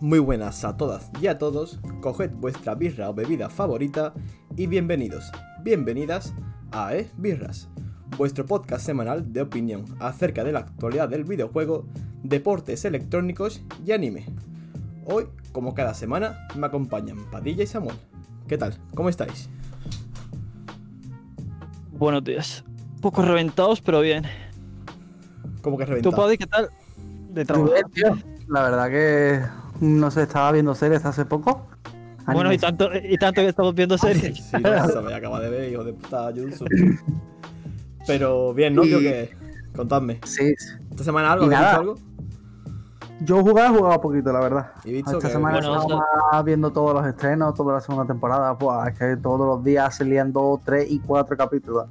Muy buenas a todas y a todos, coged vuestra birra o bebida favorita y bienvenidos, bienvenidas a E Birras, vuestro podcast semanal de opinión acerca de la actualidad del videojuego, deportes electrónicos y anime. Hoy, como cada semana, me acompañan Padilla y Samuel. ¿Qué tal? ¿Cómo estáis? Buenos días. Poco reventados, pero bien. ¿Cómo que ¿Tú, reventado? Paddy, qué tal? De trabajo. La verdad que no se estaba viendo series hace poco. Bueno, y tanto, y tanto que estamos viendo series. Sí, no, se me acaba de ver, hijo de puta, Jutsu. Pero bien, ¿no? Y- Creo que... Contadme. Sí. ¿Esta semana algo? Y ¿Habéis nada. visto algo? Yo jugaba, he jugado poquito, la verdad. He visto Esta que- semana Bueno, estaba viendo todos los estrenos, toda la segunda temporada. Buah, es que todos los días se lían dos, tres y cuatro capítulos.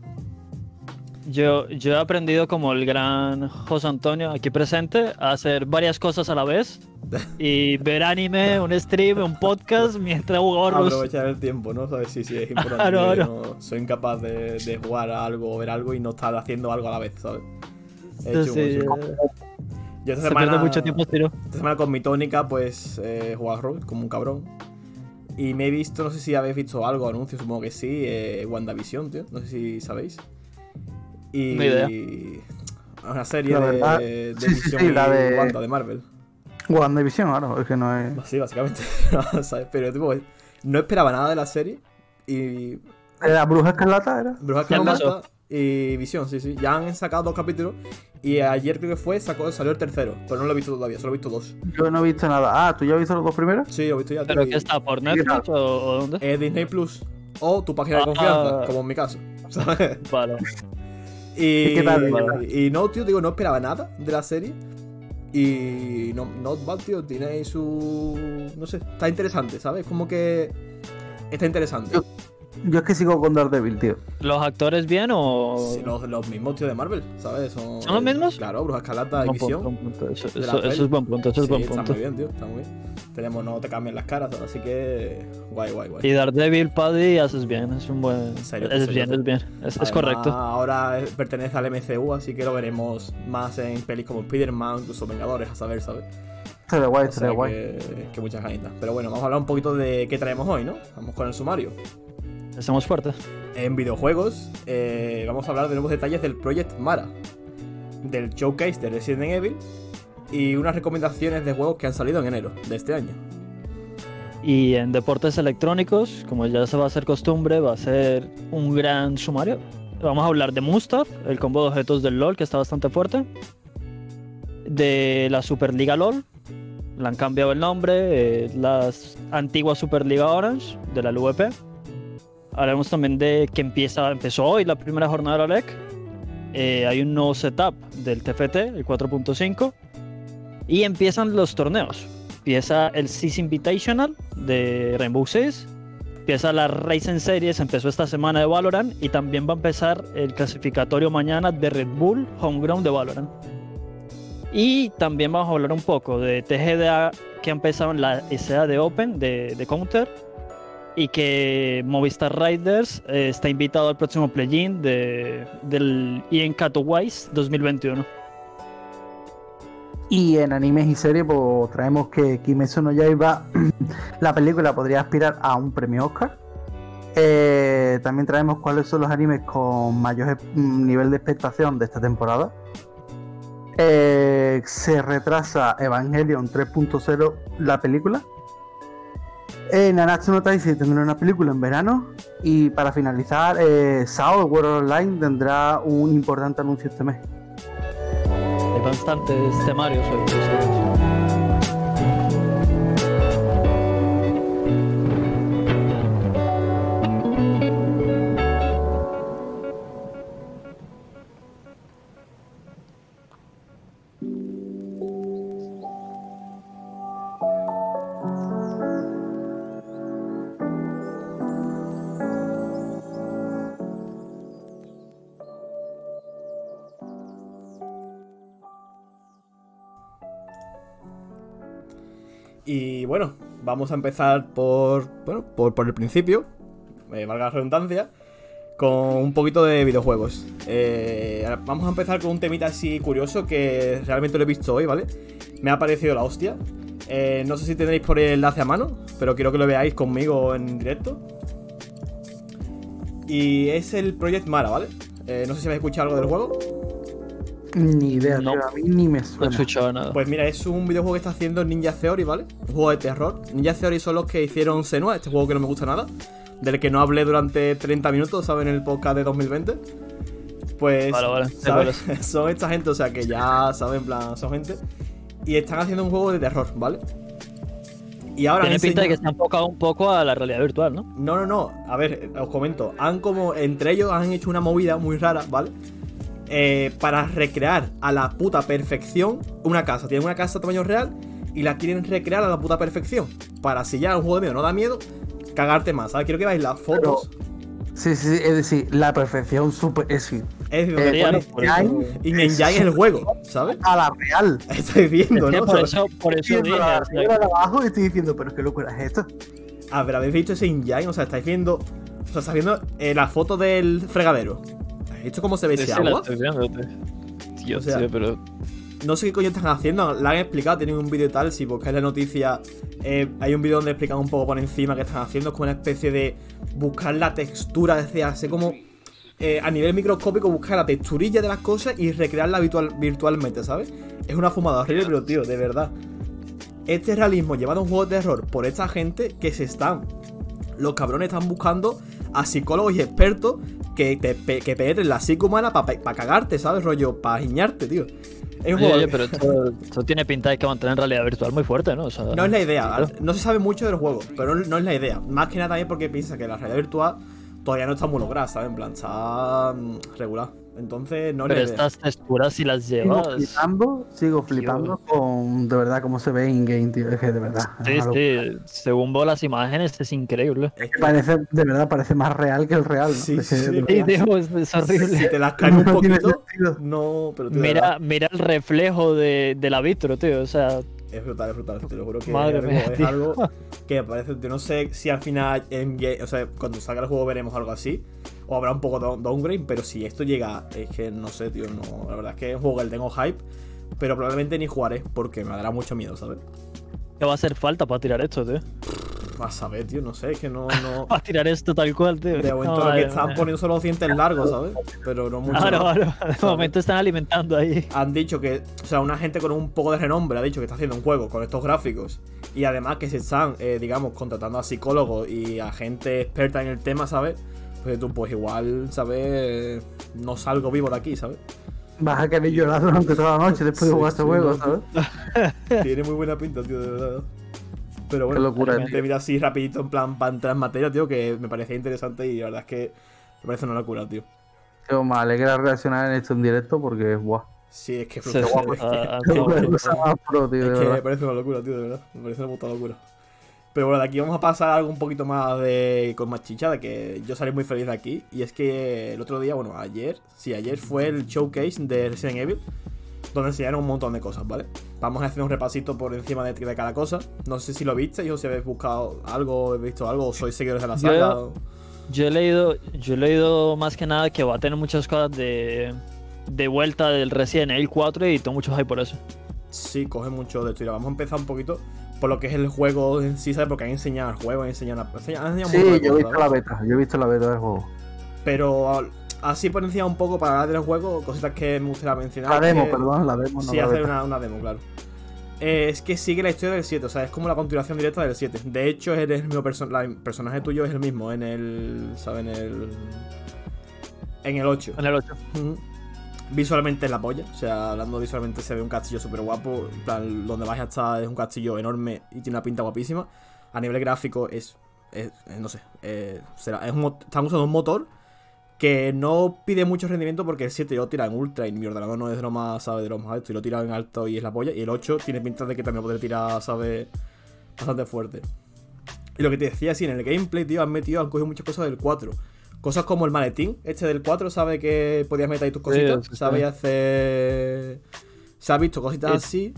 Yo, yo he aprendido como el gran José Antonio aquí presente a hacer varias cosas a la vez y ver anime, un stream, un podcast mientras juego a Rus. aprovechar el tiempo, ¿no? ¿Sabes? Sí, sí, es importante. No soy incapaz de, de jugar a algo o ver algo y no estar haciendo algo a la vez, ¿sabes? He hecho Sí, eh, Yo esta se semana, mucho tiempo tiro. esta semana con mi tónica, pues he jugado a rol como un cabrón. Y me he visto, no sé si habéis visto algo, anuncios, supongo que sí, eh, WandaVision, tío. No sé si sabéis. Y. Idea. Una serie La de, de sí, sí, Vision sí, y la de- Wanda de Marvel. WandaVision, claro, es que no es. Sí, básicamente. ¿sabes? Pero tipo, no esperaba nada de la serie. Y ¿La bruja escarlata era? Bruja. Escarlata y Visión, sí, sí. Ya han sacado dos capítulos. Y ayer creo que fue, sacó, salió el tercero. Pero no lo he visto todavía, solo he visto dos. Yo no he visto nada. Ah, ¿tú ya has visto los dos primeros? Sí, lo he visto ya. ¿Pero qué y- está? ¿Por ¿Qué Netflix o, o dónde? Es Disney Plus. O tu página de Ah. confianza, como en mi caso. ¿Sabes? Vale. Y, ¿Y qué tal? ¿Qué tal? y no, tío, digo, no esperaba nada de la serie. Y no, not bad, tío. Tiene su. No sé, está interesante, ¿sabes? Como que. Está interesante. Yo es que sigo con Daredevil, tío. ¿Los actores bien o...? Sí, los, los mismos, tío, de Marvel, ¿sabes? Son, ¿Son los mismos? Claro, Bruja Escarlata y Visión. buen punto. Eso, es buen punto, eso es Sí, buen está punto. muy bien, tío, está muy bien. Tenemos, no te cambian las caras, así que guay, guay, guay. Y Daredevil, Paddy, haces bien, es un buen... En serio, es en bien, es bien, es, correcto. Ahora es- pertenece al MCU, así que lo veremos más en pelis como Spider-Man, incluso Vengadores, a saber, ¿sabes? Estaría guay, estaría guay. que, que muchas ganitas. Pero bueno, vamos a hablar un poquito de qué traemos hoy, ¿no? Vamos con el sumario. Estamos fuertes. En videojuegos, eh, vamos a hablar de nuevos detalles del Project Mara, del showcase de Resident Evil y unas recomendaciones de juegos que han salido en enero de este año. Y en deportes electrónicos, como ya se va a hacer costumbre, va a ser un gran sumario. Vamos a hablar de Mustaf, el combo de objetos del LOL, que está bastante fuerte. De la Superliga LOL, le han cambiado el nombre, eh, la antigua Superliga Orange, de la LVP. Hablaremos también de que empieza, empezó hoy la primera jornada de la LEC. Eh, hay un nuevo setup del TFT, el 4.5. Y empiezan los torneos. Empieza el SIS Invitational de Rainbow Six. Empieza la Racing Series, empezó esta semana de Valorant. Y también va a empezar el clasificatorio mañana de Red Bull Homeground de Valorant. Y también vamos a hablar un poco de TGDA que ha empezado en la SA de Open de, de Counter. Y que Movistar Riders eh, está invitado al próximo play-in de, del EN Katowice 2021. Y en animes y series, pues traemos que Kimetsu no Yaiba, la película podría aspirar a un premio Oscar. Eh, también traemos cuáles son los animes con mayor e- mm, nivel de expectación de esta temporada. Eh, se retrasa Evangelion 3.0 la película. Eh, Nanatsu no Taizai tendrá una película en verano. Y para finalizar, eh, SAO World Online tendrá un importante anuncio este mes. Hay bastantes temarios. Y bueno, vamos a empezar por, bueno, por, por el principio, eh, valga la redundancia, con un poquito de videojuegos. Eh, vamos a empezar con un temita así curioso que realmente lo he visto hoy, ¿vale? Me ha parecido la hostia. Eh, no sé si tendréis por el enlace a mano, pero quiero que lo veáis conmigo en directo. Y es el Project Mara, ¿vale? Eh, no sé si habéis escuchado algo del juego. Ni idea, No. a mí ni me No he escuchado nada. Pues mira, es un videojuego que está haciendo Ninja Theory, ¿vale? Un juego de terror. Ninja Theory son los que hicieron Senua, este juego que no me gusta nada. Del que no hablé durante 30 minutos, ¿sabes? En el podcast de 2020. Pues. Vale, vale, ¿sabes? son esta gente, o sea que ya saben, en plan, son gente. Y están haciendo un juego de terror, ¿vale? Y ahora Tiene pinta de que se ha enfocado un poco a la realidad virtual, ¿no? No, no, no. A ver, os comento. Han como. Entre ellos han hecho una movida muy rara, ¿vale? Eh, para recrear a la puta perfección una casa. Tienen una casa a tamaño real y la quieren recrear a la puta perfección. Para si ya un juego de miedo no da miedo, cagarte más. ¿sabes? Quiero que veáis las fotos. Sí, sí, sí, es decir, la perfección super. Es decir, Es Eh, In Engine el juego, ¿sabes? a la real. Estáis viendo, Es que ¿no? por eso, por eso Estoy dije, la de abajo y estoy diciendo, pero qué locura es esto. A ver, ¿habéis visto ese engine? O sea, estáis viendo. O sea, estáis viendo eh, la foto del fregadero. ¿Habéis visto cómo se ve ese agua? estoy viendo, tío. Tío, O sea, tío, pero No sé qué coño están haciendo, la han explicado, tienen un vídeo y tal, si buscáis la noticia, eh, hay un vídeo donde explican un poco por encima qué están haciendo, es como una especie de buscar la textura, es decir, hacer como eh, a nivel microscópico buscar la texturilla de las cosas y recrearla virtual- virtualmente, ¿sabes? Es una fumada horrible, pero tío, de verdad. Este realismo llevado a un juego de terror por esta gente que se están. Los cabrones están buscando a psicólogos y expertos que, te, que penetren la psique humana para cagarte, ¿sabes? Rollo, para giñarte, tío. Es un Oye, juego oye, pero esto, esto tiene pinta de que va a tener realidad virtual muy fuerte, ¿no? O sea, No es la idea, no se sabe mucho del juego, pero no es la idea. Más que nada también porque piensa que la realidad virtual todavía no está muy lograda, ¿sabes? En plan, está mm, regular. Entonces, no Pero idea. estas texturas, si las Sigo llevas. flipando, sigo flipando con de verdad cómo se ve in-game, tío. Es que de verdad. Sí, sí. Según veo las imágenes, es increíble. Es que- Parece, de verdad, parece más real que el real. ¿no? Sí, Es que, sí. de Sí, tío, es, es horrible. Si te las caen un no poquito, sentido. no, pero tío, Mira, mira el reflejo de, de la vitro, tío. O sea, es brutal, es brutal. Te lo juro que Madre es, algo, mía, es tío. algo que me parece. Yo no sé si al final, en o sea, cuando salga el juego veremos algo así. O habrá un poco de downgrade, pero si esto llega, es que no sé, tío. No, la verdad es que es un juego que tengo hype, pero probablemente ni jugaré porque me dará mucho miedo, ¿sabes? ¿qué va a hacer falta para tirar esto, tío? Vas a ver, tío, no sé, es que no. no... Para tirar esto tal cual, tío. De momento lo que están poniendo son los dientes largos, ¿sabes? Pero no mucho. Claro, claro. De momento están alimentando ahí. Han dicho que, o sea, una gente con un poco de renombre ha dicho que está haciendo un juego con estos gráficos y además que se están, eh, digamos, contratando a psicólogos y a gente experta en el tema, ¿sabes? Pues tú, pues igual, ¿sabes? No salgo vivo de aquí, ¿sabes? Vas a querer llorar durante toda la noche después Sí, de jugar este sí, juego, no, ¿sabes? Tiene muy buena pinta, tío, de verdad. Pero bueno, Qué locura, mira así rapidito en plan para entrar en materia, tío, que me parecía interesante y la verdad es que me parece una locura, tío. Tío, me alegra reaccionar en esto en directo porque. Sí, es que, Sí, es que- Es pro, tío, Es que me parece una locura, tío, de verdad. Me parece una puta locura. Pero bueno, de aquí vamos a pasar a algo un poquito más de. con más chicha, de que yo salí muy feliz de aquí. Y es que el otro día, bueno, ayer, sí, ayer fue el showcase de Resident Evil. Donde enseñaron un montón de cosas, ¿vale? Vamos a hacer un repasito por encima de, de cada cosa. No sé si lo visteis o si habéis buscado algo, habéis visto algo, o sois seguidores de la Yo- saga. o- Yo he leído, yo he leído más que nada que va a tener muchas cosas de, de vuelta del Resident Evil 4 y tengo mucho hype por eso. Sí, coge mucho de esto. Vamos a empezar un poquito por lo que es el juego en sí, ¿sabes? Porque han enseñado el juego, han enseñado, han enseñado un montón Sí, yo he visto ¿sabes? la beta, yo he visto la beta del juego. Pero al- así por encima un poco para hablar del juego, cositas que me gustaría mencionar. La demo, que- perdón, la demo, no Sí, la hacer una, una demo, claro. Eh, es que sigue la historia del 7, o sea, es como la continuación directa del 7. De hecho, es el mismo perso- la- el personaje tuyo es el mismo en el. ¿Sabes? En el. En el 8. En el 8. Ujú. Visualmente es la polla, o sea, hablando visualmente se ve un castillo súper guapo. En plan, donde vais a estar es un castillo enorme y tiene una pinta guapísima. A nivel gráfico es. es- es, no sé, eh, será, es un están usando un motor que no pide mucho rendimiento porque el 7 lo tira en ultra y mi ordenador no es de lo más, ¿sabes? De lo más alto y lo tira en alto y es la polla. Y el 8 tiene pinta de que también lo podré tirar, ¿sabes? Bastante fuerte. Y lo que te decía, sí, en el gameplay, tío, han metido, han cogido muchas cosas del 4. Cosas como el maletín, este del 4, ¿sabe que podías meter ahí tus cositas? sí, sí. ¿Sabe hacer. Se ha visto cositas así.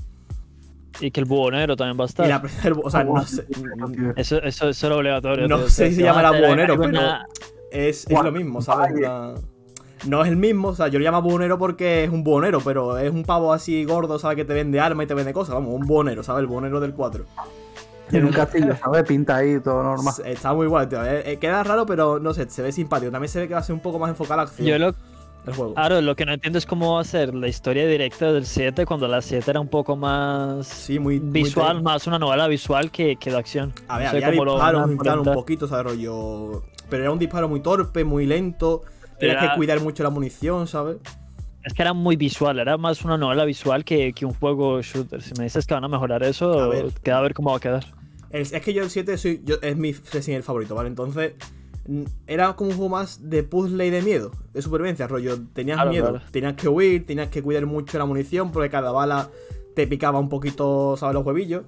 Y que el buhonero también va a estar. Y la o sea, no sé. Eso, eso, eso era obligatorio. No tío. sé si se van a llamará hacer buhonero, pero- Es, es lo mismo, ¿sabes? No es el mismo, o sea, yo lo llamo buhonero porque es un buhonero, pero es un pavo así gordo, ¿sabes? Que te vende arma y te vende cosas, vamos, un buhonero, ¿sabes? El buhonero del 4. Tiene un castillo, ¿sabes? Pinta ahí, todo normal. Está muy guay, tío. Eh, eh, queda raro, pero no sé, se ve simpático. También se ve que va a ser un poco más enfocado a la acción. Yo lo, el juego. Claro, lo que no entiendo es cómo va a ser la historia directa del 7 cuando la 7 era un poco más Sí, muy visual, más una novela visual que, que de acción. A ver, No sé había cómo lo a y tal, un poquito, ¿sabes? Rollo. Pero era un disparo muy torpe, muy lento. Tenías Era- que cuidar mucho la munición, ¿sabes? Es que era muy visual, era más una novela visual que, que un juego shooter. Si me dices que van a mejorar A eso, ver. queda a ver cómo va a quedar. El- es que yo el 7 soy, yo- es mi Resident Evil favorito, ¿vale? Entonces. Era como un juego más de puzzle y de miedo, de supervivencia, rollo. Tenías Claro, miedo, claro. tenías que huir, tenías que cuidar mucho la munición porque cada bala te picaba un poquito, ¿sabes? Los huevillos.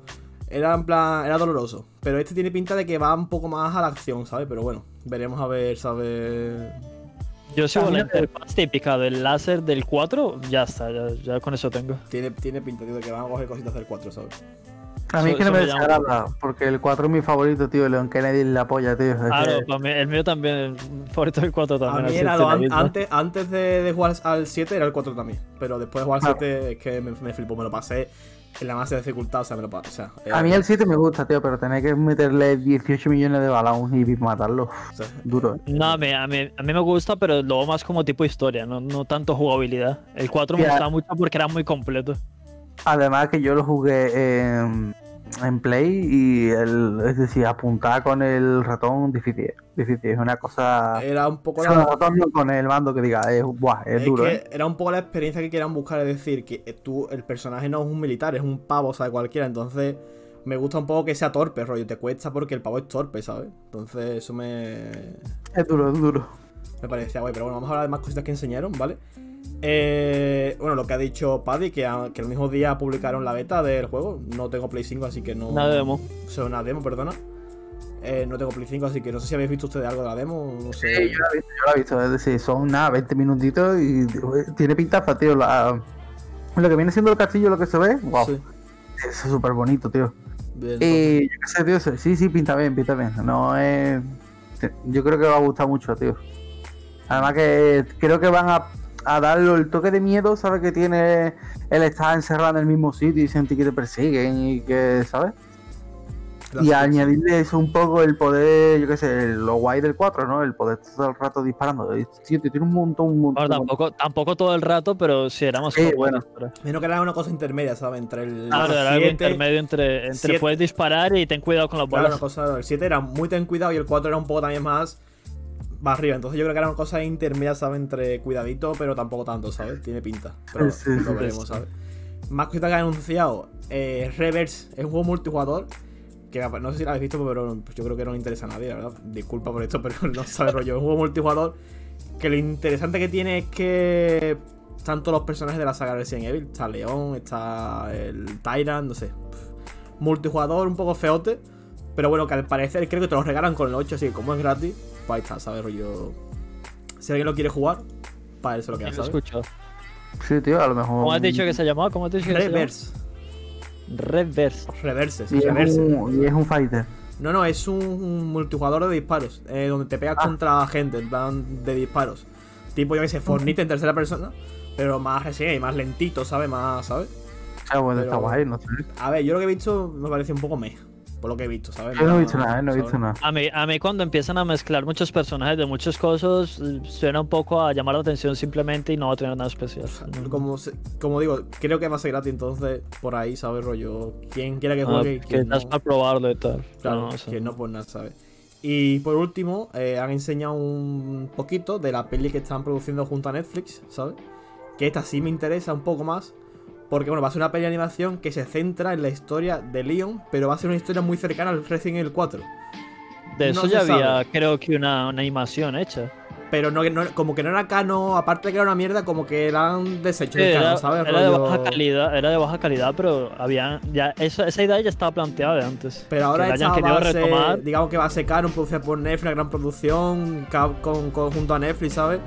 Era en plan, era doloroso. Pero este tiene pinta de que va un poco más a la acción, ¿sabes? Pero bueno, veremos a ver, ¿sabes? Yo sigo la interfaz típica del láser del 4, ya está, ya, ya con eso tengo. Tiene, tiene pinta, tío, de que van a coger cositas del 4, ¿sabes? A mí es Eso- que no me desagrada, porque el 4 es mi favorito, tío. Leon Kennedy la polla, tío. Claro, que- mí, el mío también, el favorito del 4 A también. mí así era lo an- antes, antes de, de jugar al 7 era el 4 también. Pero después de jugar al Claro. 7 es que me, me flipó, me lo pasé en la más de dificultad, o sea, me lo. O sea, A mí el 7 me gusta, tío, pero tener que meterle 18 millones de balas a un hippie para matarlo. o sea, Duro. ¿eh? No, a mí, a, mí, a mí me gusta, pero luego más como tipo historia, no, no tanto jugabilidad. El 4 me gustaba mucho porque era muy completo. Además que yo lo jugué en, en Play y el, es decir, apuntar con el ratón difícil. Difícil, es una cosa. era un poco la, ratón con el mando que diga, es, buah, es, es duro, que ¿eh? era un poco la experiencia que quieran buscar, es decir, que eh, tú, el personaje no es un militar, es un pavo, o sea, cualquiera, entonces me gusta un poco que sea torpe, rollo, te cuesta porque el pavo es torpe, ¿sabes? Entonces eso me, Es duro, es duro. Me parecía guay, pero bueno, vamos a hablar de más cositas que enseñaron, ¿vale? Eh, bueno, lo que ha dicho Paddy, que, a- que el mismo día publicaron la beta del juego. No tengo Play 5, así que no. Una demo. O sea, una demo, perdona. Eh, no tengo Play 5, así que no sé si habéis visto ustedes algo de la demo. No sé. Sí, yo lo he visto, yo lo he visto. Es decir, son nada, 20 minutitos y tiene pintaza, tío. La, lo que viene siendo el castillo, lo que se ve, wow. Sí. Es súper bonito, tío. Bien, Y yo qué sé, tío. Sí, sí, pinta bien, pinta bien. No es. Yo creo que va a gustar mucho, tío. Además que creo que van a, a darle el toque de miedo, ¿sabes? Que tiene el estar encerrado en el mismo sitio y sentir que te persiguen y que, ¿sabes? Y la- añadirle eso un poco el poder, yo qué sé, lo guay del 4, ¿no? El poder todo el rato disparando. Tío, te tiene un montón, un montón. Bueno, tampoco, tampoco todo el rato, pero sí era más Sí, cómodo bueno. disparar. Menos que era una cosa intermedia, ¿sabes? Entre el. Claro, era algo 7, intermedio entre, entre siete- puedes disparar y ten cuidado con Claro, bolas. una cosa. El 7 era muy ten cuidado y el 4 era un poco también más. Va arriba. Entonces yo creo que era una cosa intermedia, ¿sabes? Entre cuidadito, pero tampoco tanto, ¿sabes? Tiene pinta. Pero Sí, lo sí. veremos, ¿sabes? Más cositas que han anunciado. Eh, Reverse es un juego multijugador. Que no sé si lo habéis visto, pero yo creo que no le interesa a nadie, la verdad. Disculpa por esto, pero no sabe rollo. Es un juego multijugador. Que lo interesante que tiene es que. Tanto los personajes de la saga Resident Evil. Está León, está el Tyrant, no sé. Multijugador un poco feote. Pero bueno, que al parecer creo que te lo regalan con el 8, así que como es gratis, pues ahí está, ¿sabes? Rollo. Si alguien lo quiere jugar, para eso lo queda, lo he ¿sabes? escuchado. Sí, tío, a lo mejor. ¿Cómo has dicho que se llamaba? ¿Cómo has dicho que se llamaba? Reverse. Reverse. Reverse, sí, Y es, reverse. un, y es un fighter. No, no, es un, un multijugador de disparos. eh, donde te pegas Ah. contra gente, en plan de disparos. Tipo, yo que sé, Fornite en tercera persona. Pero más Resident y más lentito, ¿sabes? Más, ¿sabes? Sea, bueno, está guay, no sé. A ver, yo lo que he visto me parece un poco meh. Por lo que he visto, ¿sabes? Yo no he visto nada, eh, no he visto nada. A mí, a mí cuando empiezan a mezclar muchos personajes de muchas cosas, suena un poco a llamar la atención simplemente y no va a tener nada especial. No. Como, como digo, creo que va a ser gratis, entonces por ahí, ¿sabes? Rollo, quien quiera que Ah, juegue que no. para probarlo y tal. Claro, No, o sea, quien no, pues nada, ¿sabes? Y por último, eh, han enseñado un poquito de la peli que están produciendo junto a Netflix, ¿sabes? Que esta sí me interesa un poco más. Porque, bueno, va a ser una peli de animación que se centra en la historia de Leon, pero va a ser una historia muy cercana al Resident Evil 4. De eso ya había, sabe. creo que una, una animación hecha. Pero no, no- como que no era cano, aparte de que era una mierda, como que eran desechos Sí, de cano, era, ¿sabes? era de baja calidad, era de baja calidad, pero había ya esa, esa idea ya estaba planteada de antes. Pero ahora que la esta hayan va querido a ser, retomar. digamos que va a ser Canon, producida por Netflix, una gran producción, con conjunto a Netflix, ¿sabes?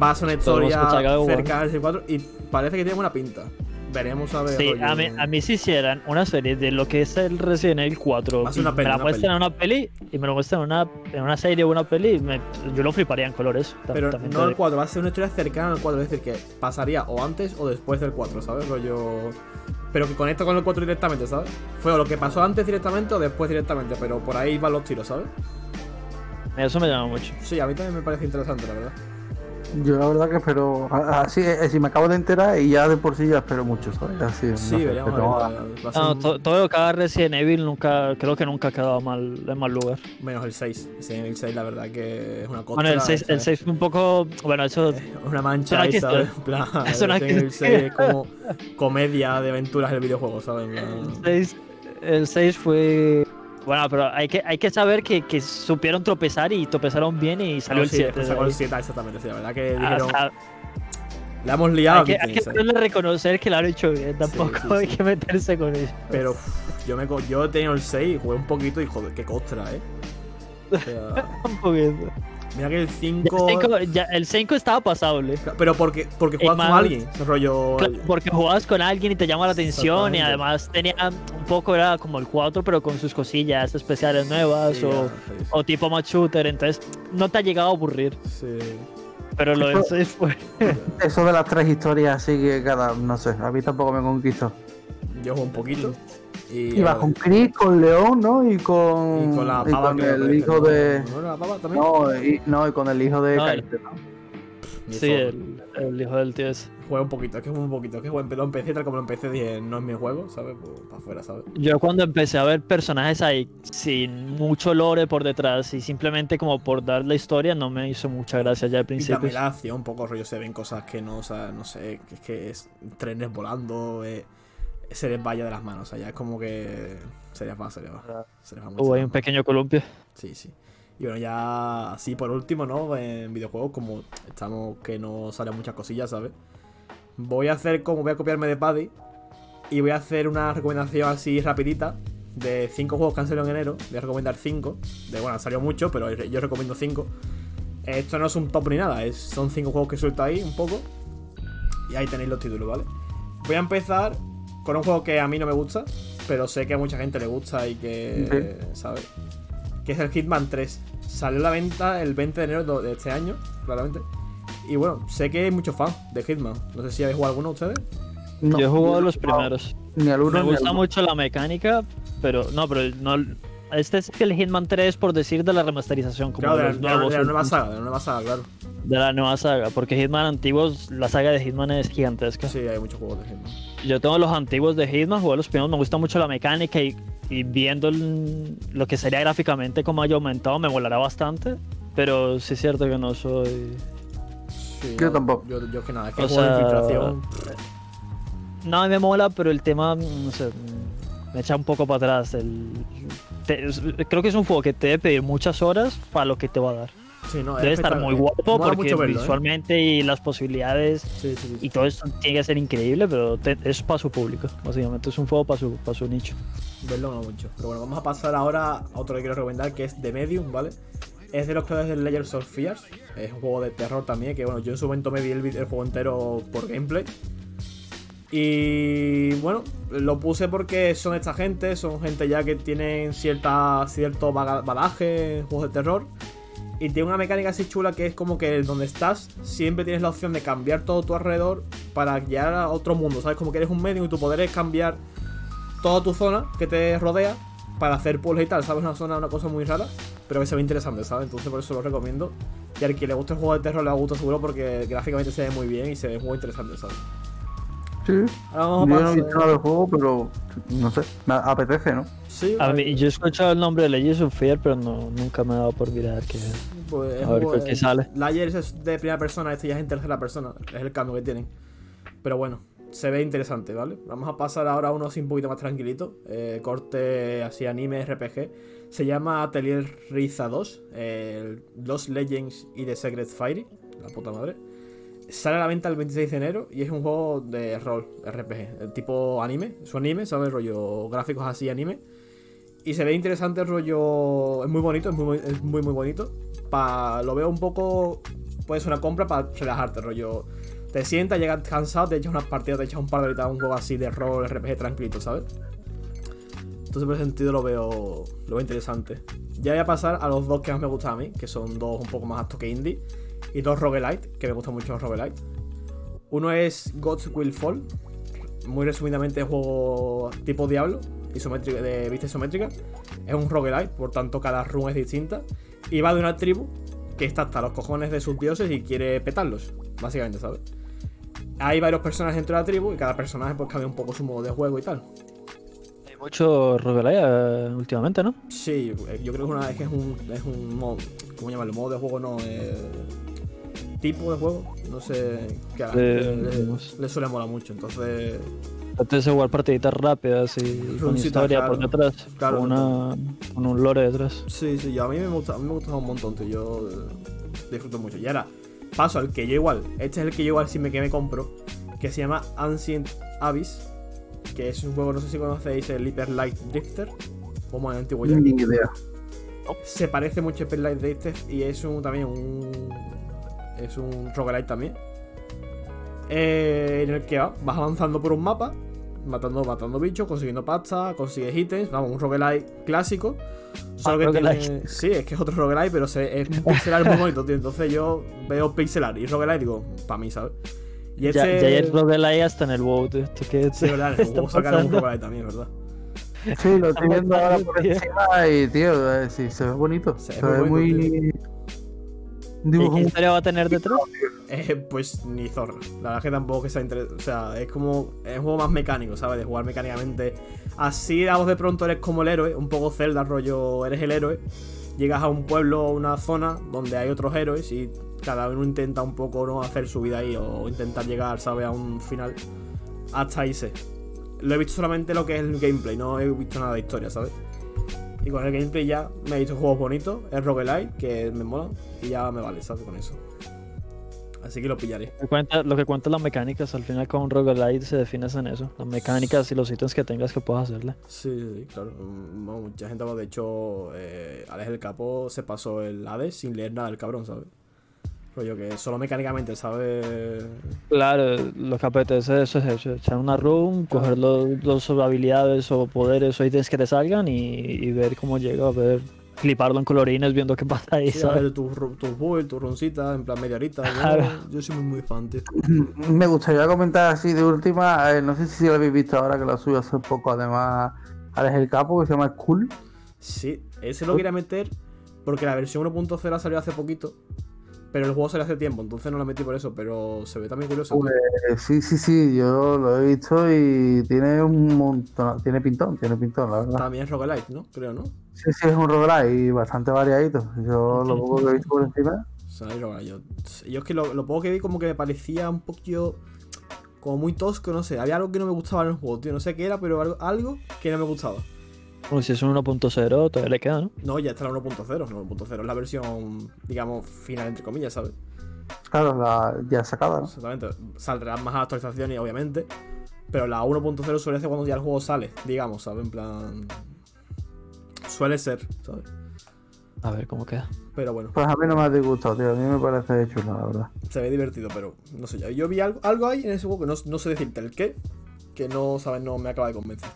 Va a ser una historia cercana al 4 y parece que tiene buena pinta. Veremos a ver. Sí, a mí, a mí si hicieran una serie de lo que es el Resident Evil 4, Va a ser y una peli, me la una muestran en una peli y me lo muestran en una, en una serie o una peli, me- yo lo fliparía en colores. Pero también no el digo. 4, va a ser una historia cercana al 4, es decir, que pasaría o antes o después del 4, ¿sabes? Rollo. Pero que conecta con el 4 directamente, ¿sabes? Fue o lo que pasó antes directamente o después directamente, pero por ahí van los tiros, ¿sabes? Eso me llama mucho. Sí, a mí también me parece interesante, la verdad. Yo la verdad que espero. Así, eh, si me acabo de enterar y ya de por sí ya espero mucho, ¿sabes? Así, no Sí, sé, veríamos. pero, a ver, a No, un- to- todo lo que haga Resident Evil nunca, creo que nunca ha quedado mal, en mal lugar. Menos el 6. Sí, el 6, la verdad que es una cosa. Bueno, el 6, el 6 fue un poco. Bueno, eso. Una mancha no ahí. ¿sabes? En plan, no Resident Evil existe. 6 es como comedia de aventuras del videojuego, ¿sabes? El 6, el 6 fue. Bueno, pero hay que, hay que saber que, que supieron tropezar y tropezaron bien y salió No, el sí, 7. después sacó el 7, exactamente. Sí, la verdad que Ah, dijeron. sea, La hemos liado hay que, reconocer que lo han hecho bien, tampoco sí, sí. hay que meterse con ello. Pero yo, me, yo he tenido el 6 y jugué un poquito y joder, qué costra, ¿eh? O sea, Un poquito. Mira que el Ya 5. el 5 ya- el 5 estaba pasable. Pero porque, porque juegas con más- alguien, ese rollo. Claro, porque jugabas con alguien y te llama la atención y además tenía un poco, era como el 4, pero con sus cosillas especiales nuevas Sí, o, ya, sí, o tipo más shooter, entonces no te ha llegado a aburrir. sí. Pero lo del 6 fue. Eso de las tres historias así que cada. No sé, a mí tampoco me conquistó. Yo un poquito. Y, Iba con Chris, con León, ¿no? Y con. y con la y pava con que el hijo de. ¿No? No, y, no, y con el hijo de No, ¿no? Sí, el, el hijo del tío ese. Jugué un poquito, es que jugué un poquito. Es que jugué, lo empecé tal como lo empecé, dije, no es mi juego, ¿sabes? Pues para afuera, ¿sabes? Yo cuando empecé a ver personajes ahí sin mucho lore por detrás y simplemente como por dar la historia, no me hizo mucha gracia ya al Y principio. también la acción, un poco rollo, se ven cosas que no, o sea, no sé, que es que es trenes volando, eh, se les vaya de las manos, o sea, ya es como que se les va, se les va. Se les va mucho Hubo las un pequeño columpio. Sí, sí. Y bueno, ya así por último, ¿no? En videojuegos, como estamos que no salen muchas cosillas, ¿sabes? Voy a hacer como voy a copiarme de Paddy y voy a hacer una recomendación así rapidita de 5 juegos que han salido en enero. Voy a recomendar 5. De bueno, han salido muchos, pero yo recomiendo 5. Esto no es un top ni nada, es, son 5 juegos que suelto ahí un poco. Y ahí tenéis los títulos, ¿vale? Voy a empezar con un juego que a mí no me gusta, pero sé que a mucha gente le gusta y que, ¿sabes? Que es el Hitman 3. Salió a la venta el 20 de enero de este año, claramente. Y bueno, sé que hay muchos fans de Hitman. No sé si habéis jugado alguno ustedes. No, Yo he jugado no los primeros. Ni al uno Me al gusta mucho la mecánica, pero no, pero no. Este es el Hitman 3 por decir de la remasterización, como Claro, de, de la, los de la- nuevos de la nueva saga, de la nueva saga, claro. De la nueva saga, porque Hitman antiguos, la saga de Hitman es gigantesca. Sí, hay muchos juegos de Hitman. Yo tengo los antiguos de Hitman, jugué los primeros, me gusta mucho la mecánica y, y viendo el- lo que sería gráficamente como haya aumentado me molará bastante, pero sí es cierto que no soy... Sí, Yo no, tampoco. Yo, yo que nada, es que O juego de infiltración. No, me mola, pero el tema, mm, no sé, me echa un poco para atrás. El, te- es- creo que es un juego que te debe pedir muchas horas para lo que te va a dar. Sí, no, Debe estar muy guapo porque verlo, ¿eh? visualmente y las posibilidades Sí, sí, sí. y todo esto tiene que ser increíble, pero te- es para su público, básicamente es un juego para su, para su nicho. Verlo no mucho. Pero bueno, vamos a pasar ahora a otro que quiero recomendar, que es The Medium, ¿vale? Es de los creadores de Layers of Fears. Es un juego de terror también, que bueno, yo en su momento me vi el, juego entero por gameplay. Y bueno, lo puse porque son esta gente, son gente ya que tienen cierta, cierto baga- bagaje en juegos de terror. Y tiene una mecánica así chula que es como que donde estás siempre tienes la opción de cambiar todo tu alrededor para llegar a otro mundo, ¿sabes? Como que eres un medium y tu poder es cambiar toda tu zona que te rodea para hacer puzzles y tal, ¿sabes? Una zona, una cosa muy rara, pero que se ve interesante, ¿sabes? Entonces por eso lo recomiendo. Y al que le guste el juego de terror le va a gustar seguro porque gráficamente se ve muy bien y se ve muy interesante, ¿sabes? Sí. Ahora vamos Yo a no he pasar- visto nada del juego, pero no sé, me apetece, ¿no? Sí, A mí, yo he escuchado el nombre de Legends of Fear, pero no, nunca me ha dado por mirar que pues, es a ver un- qué sale. Layers es de primera persona, este ya es en tercera persona, es el cambio que tienen. Pero bueno, se ve interesante, ¿vale? Vamos a pasar ahora a uno así un poquito más tranquilito, eh, corte así anime RPG. Se llama Atelier Riza 2, eh, Los Legends y The Secret Fairy, la puta madre. Sale a la venta el 26 de enero y es un juego de rol, RPG, el tipo anime, su anime, ¿sabes? Rollo gráficos así anime. Y se ve interesante el rollo. Es muy bonito, es muy, es muy, muy bonito. Lo veo un poco. Puede ser una compra para relajarte, rollo. Te sientas, llegas cansado, te echas unas partidas, te echas un par de horitas un juego así de rol, RPG tranquilito, ¿sabes? Entonces, por ese sentido, lo veo, lo veo interesante. Ya voy a pasar a los dos que más me gustan a mí, que son dos un poco más altos que indie, y dos roguelite, que me gustan mucho los roguelite. Uno es Gods Will Fall, muy resumidamente, juego tipo Diablo, isométrica, de vista isométrica. Es un roguelite, por tanto, cada run es distinta. Y va de una tribu que está hasta los cojones de sus dioses y quiere petarlos, básicamente, ¿sabes? Hay varios personajes dentro de la tribu y cada personaje pues cambia un poco su modo de juego y tal. Hay mucho roguelite eh, últimamente, ¿no? Sí, eh, yo creo que, una, es, que es un, es un modo, ¿cómo llamarlo? Modo de juego no, eh, tipo de juego, no sé, que a la Eh, gente le, le suele molar mucho, entonces... Antes de jugar partiditas rápidas y con historia por detrás, Claro, con, una, con un lore detrás. Sí, sí, yo, a mí me gusta, a mí me gusta un montón, tío. Yo eh, disfruto mucho. Y ahora, paso al que yo igual. Este es el que yo igual sí me que me compro. Que se llama Ancient Abyss. Que es un juego, no sé si conocéis, el Hyper Light Drifter. Como en antiguo ya. Ni idea. Se parece mucho a Hyper Light Drifter. Y es un también un. Es un roguelite también. Eh, en el que va, vas avanzando por un mapa. Matando, matando bichos, consiguiendo pasta, consigues ítems. Vamos, un roguelite clásico. Solo Ah, que roguelite. tiene. Sí, es que es otro roguelite, pero se, es un pixelar muy bonito, tío. Entonces yo veo pixelar y roguelite y digo, para mí, ¿sabes? Y este. ya hay roguelite hasta en el WoW, tío. ¿Esto qué Sí, verdad, el sacaron un pasando? roguelite también, ¿verdad? Sí, lo estoy viendo ahora por encima y, tío, eh, sí, se ve bonito. Se Se, ve muy. Un ¿Y dibujo qué historia va a tener detrás? Eh, pues ni zorra. La verdad es que tampoco que sea interesante. O sea, es como. Es un juego más mecánico, ¿sabes? De jugar mecánicamente. Así, a vos de pronto eres como el héroe. Un poco Zelda, rollo. Eres el héroe. Llegas a un pueblo o una zona donde hay otros héroes y cada uno intenta un poco no hacer su vida ahí o intentar llegar, ¿sabes? A un final. Hasta ahí sé. Lo he visto solamente lo que es el gameplay, no he visto nada de historia, ¿sabes? Y con el gameplay ya me he visto juegos bonitos, es roguelite, que me mola, y ya me vale, ¿sabes? Con eso. Así que lo pillaré. Lo que cuenta- Lo que cuenta las mecánicas, al final con un roguelite se define en eso. Las mecánicas y los ítems que tengas que puedas hacerle. Sí, sí, sí, claro. Mm, bueno, mucha gente, de hecho, eh, Alex el Capo se pasó el Hades sin leer nada del cabrón, ¿sabes? Rollo que solo mecánicamente sabe. Claro, lo que apetece eso es eso, echar una run, coger los, los habilidades o poderes o ítems que te salgan y, y ver cómo llega, a ver, cliparlo en colorines viendo qué pasa ahí, Sí, a ¿sabes? ver tu, ru- tu build, tu runcita, en plan media horita. Yo, Claro. yo soy muy, muy fan, tío. Me gustaría comentar así de última, eh, no sé si lo habéis visto ahora que lo subió hace poco, además, Alex el Capo, que se llama Skull. Sí, ese lo quería meter porque la versión 1.0 salió hace poquito. Pero el juego salió hace tiempo, entonces no lo metí por eso. Pero se ve también curioso. Eh, sí, sí, sí, yo lo he visto y tiene un montón, tiene pintón, tiene pintón, la verdad. También es roguelite, ¿no? Creo, ¿no? Sí, sí, es un roguelite y bastante variadito. Yo lo poco que he visto por encima. O sea. Yo, yo es que lo, lo poco que vi como que me parecía un poquito... Como muy tosco, no sé. Había algo que no me gustaba en el juego, tío. No sé qué era, pero algo, algo que no me gustaba. Bueno, si es un 1.0 todavía le queda, ¿no? No, ya está la 1.0. No, 1.0 es la versión, digamos, final, entre comillas, ¿sabes? Claro, la, ya sacada, ¿no? Exactamente. Saldrán más actualizaciones, obviamente. Pero la 1.0 suele ser cuando ya el juego sale, digamos, ¿sabes? En plan. Suele ser, ¿sabes? A ver cómo queda. Pero bueno, Pues a mí no me ha disgustado, tío. A mí me parece chulo, la verdad. se ve divertido, pero no sé. Yo, yo vi algo, algo ahí en ese juego que no, no sé decirte el qué, que no, ¿sabes? No me acaba de convencer.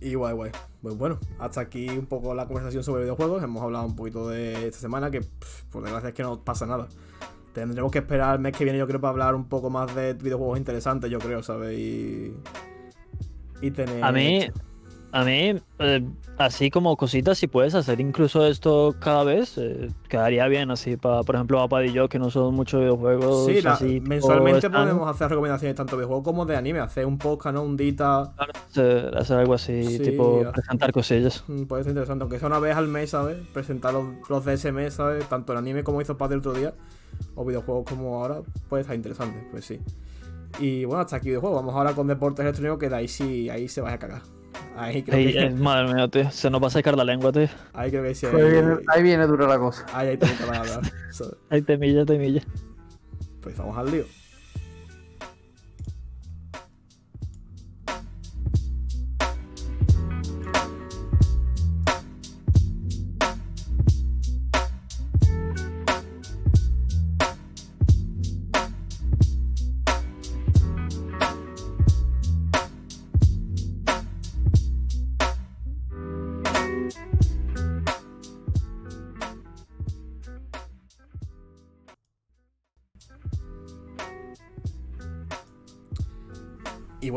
Y guay, guay. Pues bueno, hasta aquí un poco la conversación sobre videojuegos. Hemos hablado un poquito de esta semana, que por desgracia es que no pasa nada. Tendremos que esperar el mes que viene, yo creo, para hablar un poco más de videojuegos interesantes, yo creo, ¿sabes? Y. Y tener. A mí, a mí, eh, así como cositas, si puedes hacer incluso esto cada vez, eh, quedaría bien así, para, por ejemplo, Apad y yo, que no somos muchos videojuegos. Sí, así, mensualmente podemos hacer recomendaciones tanto de videojuegos como de anime. Hacer un podcast, ¿no? Un dita. hacer, hacer algo así, Sí, tipo hacer- presentar cosillas. Mm, Puede ser interesante, aunque sea una vez al mes, ¿sabes? Presentar los, los de ese mes, ¿sabes? Tanto el anime como hizo Paz el otro día, o videojuegos como ahora, puede estar interesante, pues sí. Y bueno, hasta aquí videojuegos. Vamos ahora con deportes electrónicos, que de ahí sí, ahí se vaya a cagar. Ahí creo Ahí, que, eh, madre mía, tío, se nos va a sacar la lengua, tío. ahí creo que sí. Pues ahí, viene, ahí viene dura la cosa. Ahí hay tanta para hablar. ¿sabes? Ahí temilla, temilla. Pues vamos al lío.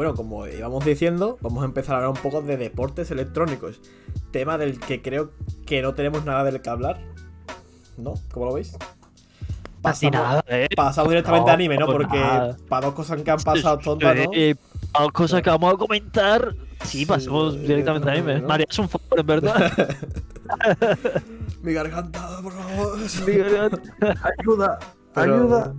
Bueno, como íbamos diciendo, vamos a empezar a hablar un poco de deportes electrónicos. Tema del que creo que no tenemos nada del que hablar. ¿No? ¿Cómo lo veis? Casi nada, ¿eh? Pasamos directamente No, a anime, ¿no? por Porque nada. para dos cosas que han pasado tontas, ¿no? Eh, para cosas que vamos a comentar. Sí, Sí, pasamos eh, directamente a anime. ¿no? María, es un favor, en verdad. Mi garganta, por favor. Ayuda, Pero ayuda.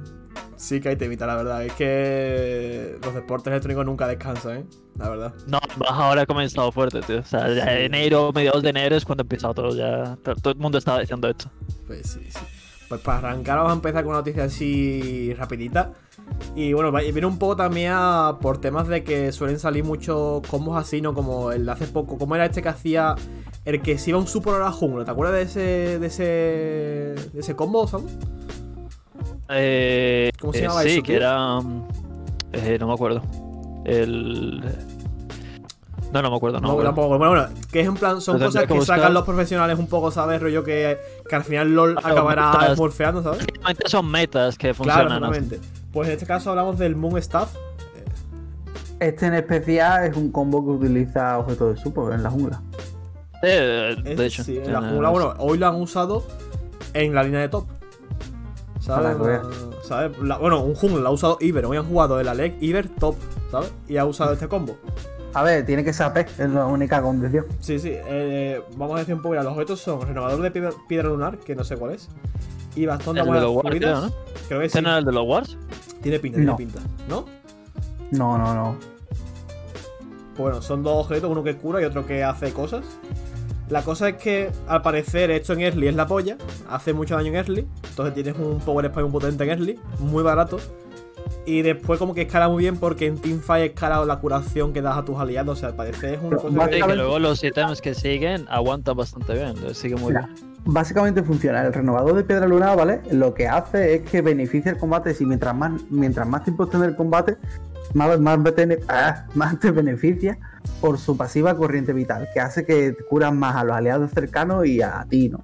Sí que hay temita, la verdad. Es que los deportes electrónicos nunca descansan, ¿eh? La verdad. No, ahora ha comenzado fuerte, tío. O sea, ya enero, mediados de enero es cuando ha empezado todo. Ya todo, el mundo estaba diciendo esto. Pues sí, sí. Pues para arrancar vamos a empezar con una noticia así rapidita. Y bueno, viene un poco también a- por temas de que suelen salir muchos combos así, ¿no? Como el de hace poco. ¿Cómo era este que hacía el que se iba un super a la jungla? ¿Te acuerdas de ese, de ese, de ese combo, Samu? Eh, ¿Cómo se eh, llamaba sí, eso, que tío? era. eh, no me acuerdo. El. No, no me acuerdo, no. No, me acuerdo. tampoco. Bueno, bueno, que es en plan, son cosas que que sacan los profesionales un poco, ¿sabes? Rollo que, que al final LOL Claro, acabará metas. smurfeando, ¿sabes? Son metas que Claro, funcionan. así. exactamente. Pues en este caso hablamos del Moon Staff. Este en especial es un combo que utiliza objetos de super en la jungla. Eh, de hecho. sí, en la eh, jungla, bueno, hoy lo han usado en la línea de top. ¿Sabes? Bueno, un jungla lo ha usado Iber. Hoy han jugado el Alec Iber top, ¿sabes? Y ha usado este combo. A ver, tiene que ser AP, es la única condición. Sí, sí. eh, vamos a decir un poco, mira, los objetos son renovador de piedra, piedra lunar, que no sé cuál es. Y bastón de El de aguas los Wars, fluidas. creo, ¿no? Creo que ¿Este sí. el de los Wars? Tiene pinta, tiene pinta. ¿No? No, no, no. Bueno, son dos objetos, uno que cura y otro que hace cosas. La cosa es que, al parecer, esto en early es la polla. Hace mucho daño en early. Entonces tienes un power spike muy potente en early. Muy barato. Y después como que escala muy bien porque en Teamfight escala la curación que das a tus aliados. O sea, al parecer es cosa Sí, que... que Básicamente- luego los ítems que siguen aguantan bastante bien. Sigue muy Mira, bien. Básicamente funciona. El renovador de piedra lunar, ¿vale? Lo que hace es que beneficia el combate. Si mientras más, mientras más tiempo esté en el combate, más, ah, más te beneficia por su pasiva corriente vital, que hace que te curas más a los aliados cercanos y a ti, ¿no?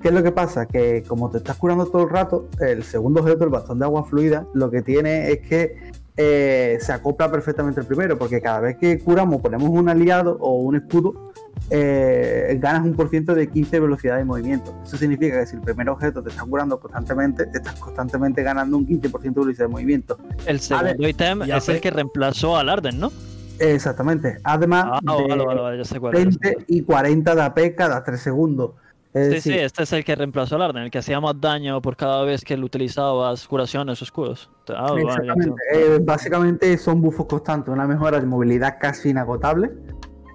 ¿Qué es lo que pasa? Que como te estás curando todo el rato, el segundo objeto, el bastón de agua fluida, lo que tiene es que eh, se acopla perfectamente el primero, porque cada vez que curamos, ponemos un aliado o un escudo, eh, ganas un por ciento de 15 velocidad de movimiento. Eso significa que si el primer objeto te está curando constantemente, te estás constantemente ganando un 15% de velocidad de movimiento. El segundo ítem es sé. el que reemplazó al Arden, ¿no? Exactamente. Además, Ah, de vale, vale, vale, ya sé cuál es. 20 y 40 de AP cada 3 segundos. Es Sí, decir, sí, este es el que reemplazó al Arden, el que hacía más daño por cada vez que lo utilizabas curaciones o escudos. Ah, Exactamente. Eh, básicamente son buffos constantes, una mejora de movilidad casi inagotable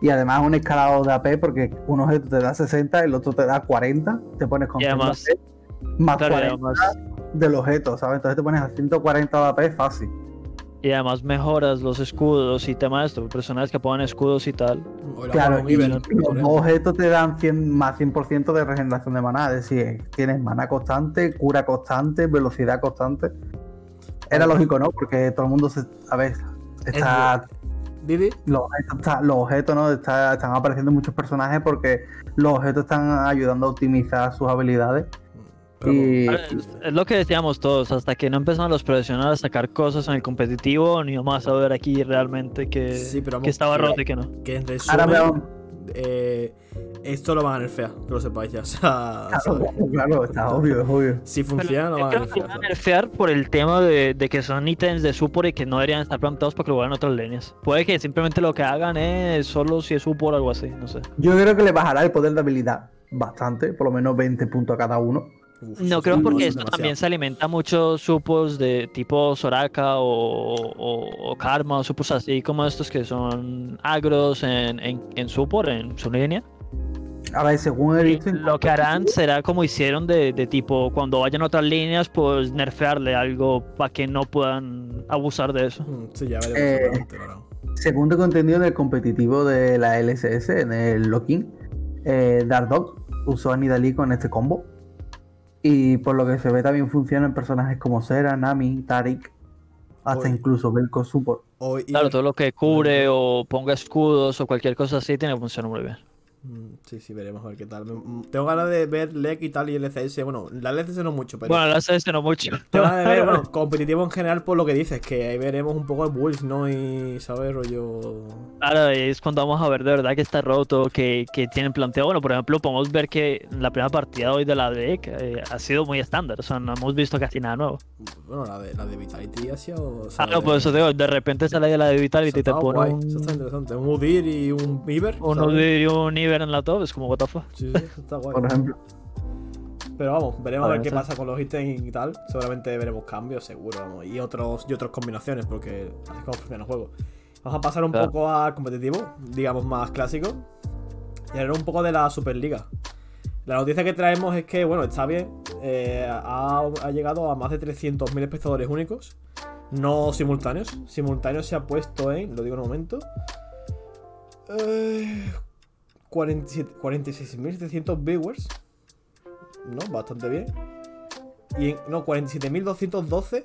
y además un escalado de AP porque un objeto te da 60, el otro te da 40, te pones con Y 100 de además- AP, más Claro, y 40 además, del objeto, ¿sabes? Entonces te pones a 140 de AP fácil. y además mejoras los escudos y tema de esto, personajes que pongan escudos y tal. Claro, y los objetos te dan 100, más 100% de regeneración de maná, es decir, tienes maná constante, cura constante, velocidad constante. Era lógico, ¿no? Porque todo el mundo se. A ver, está. Didi, Los objetos, está- los objetos ¿no? Está- están apareciendo muchos personajes porque los objetos están ayudando a optimizar sus habilidades. Y, Es, lo que decíamos todos, hasta que no empezaron los profesionales a sacar cosas en el competitivo, ni vamos a ver aquí realmente que, Sí, pero vamos, que estaba roto y que no. que en ahora resumen, veamos. eh, esto lo van a nerfear, que lo sepáis ya. O sea, Claro, claro, está obvio, es obvio. si Pero funciona, lo yo van a nerfear. van a nerfear por el tema de, de que son ítems de support y que no deberían estar planteados para que lo hagan en otras líneas. Puede que simplemente lo que hagan es solo si es support o algo así, no sé. Yo creo que le bajará el poder de habilidad bastante, por lo menos 20 puntos a cada uno. Uf, No creo porque esto demasiado. también se alimenta mucho supos de tipo Soraka o, o, o Karma o supos así como estos que son agros en, en, en support, en su línea. A ver, según he visto, lo que harán será como hicieron de, de tipo cuando vayan a otras líneas, pues nerfearle algo para que no puedan abusar de eso. Mm, Sí, ya veremos. Eh, seguramente lo harán. según tengo entendido en el competitivo de la LSS, en el Locking, eh, Dardog usó a Nidalee con este combo. Y por lo que se ve también funciona en personajes como Sera, Nami, Tarik, hasta incluso Belko Support. Hoy Claro, todo lo que cubre o ponga escudos o cualquier cosa así tiene que funcionar muy bien. Mm, Sí, sí, veremos a ver qué tal. Mm, Tengo ganas de ver LEC y tal y LCS. Bueno, la LCS no mucho, pero. Bueno, la CS no mucho. Tengo ganas de ver, bueno, competitivo en general por lo que dices, que ahí veremos un poco de Bulls, ¿no? Y, ¿sabes? Rollo. Ahora es cuando vamos a ver de verdad que está roto, que, que tienen planteado. Bueno, por ejemplo, podemos ver que la primera partida hoy de la DEC eh, ha sido muy estándar. O sea, no hemos visto casi nada nuevo. Bueno, la de, la de Vitality ha sido. Ah, no, por eso digo, de repente sale de la de Vitality y te pone un, Eso está interesante. Un Udir y un Iber. un. Udyr y un Iber en la top. Es como, what the fuck. Sí, sí, está guay. Por ejemplo. Pero vamos, veremos a ver qué sí. pasa con los ítems y tal. Seguramente veremos cambios, seguro, vamos. Y otros y otras combinaciones, porque así es como funciona el juego. Vamos a pasar un Claro. poco al competitivo, digamos más clásico. Y hablar un poco de la Superliga. La noticia que traemos es que, bueno, está bien. eh, ha, ha llegado a más de 300.000 espectadores únicos. No simultáneos. Simultáneos se ha puesto en, lo digo en un momento. eh, 47 46.700 viewers. ¿no? Bastante bien. Y en, no, 47.212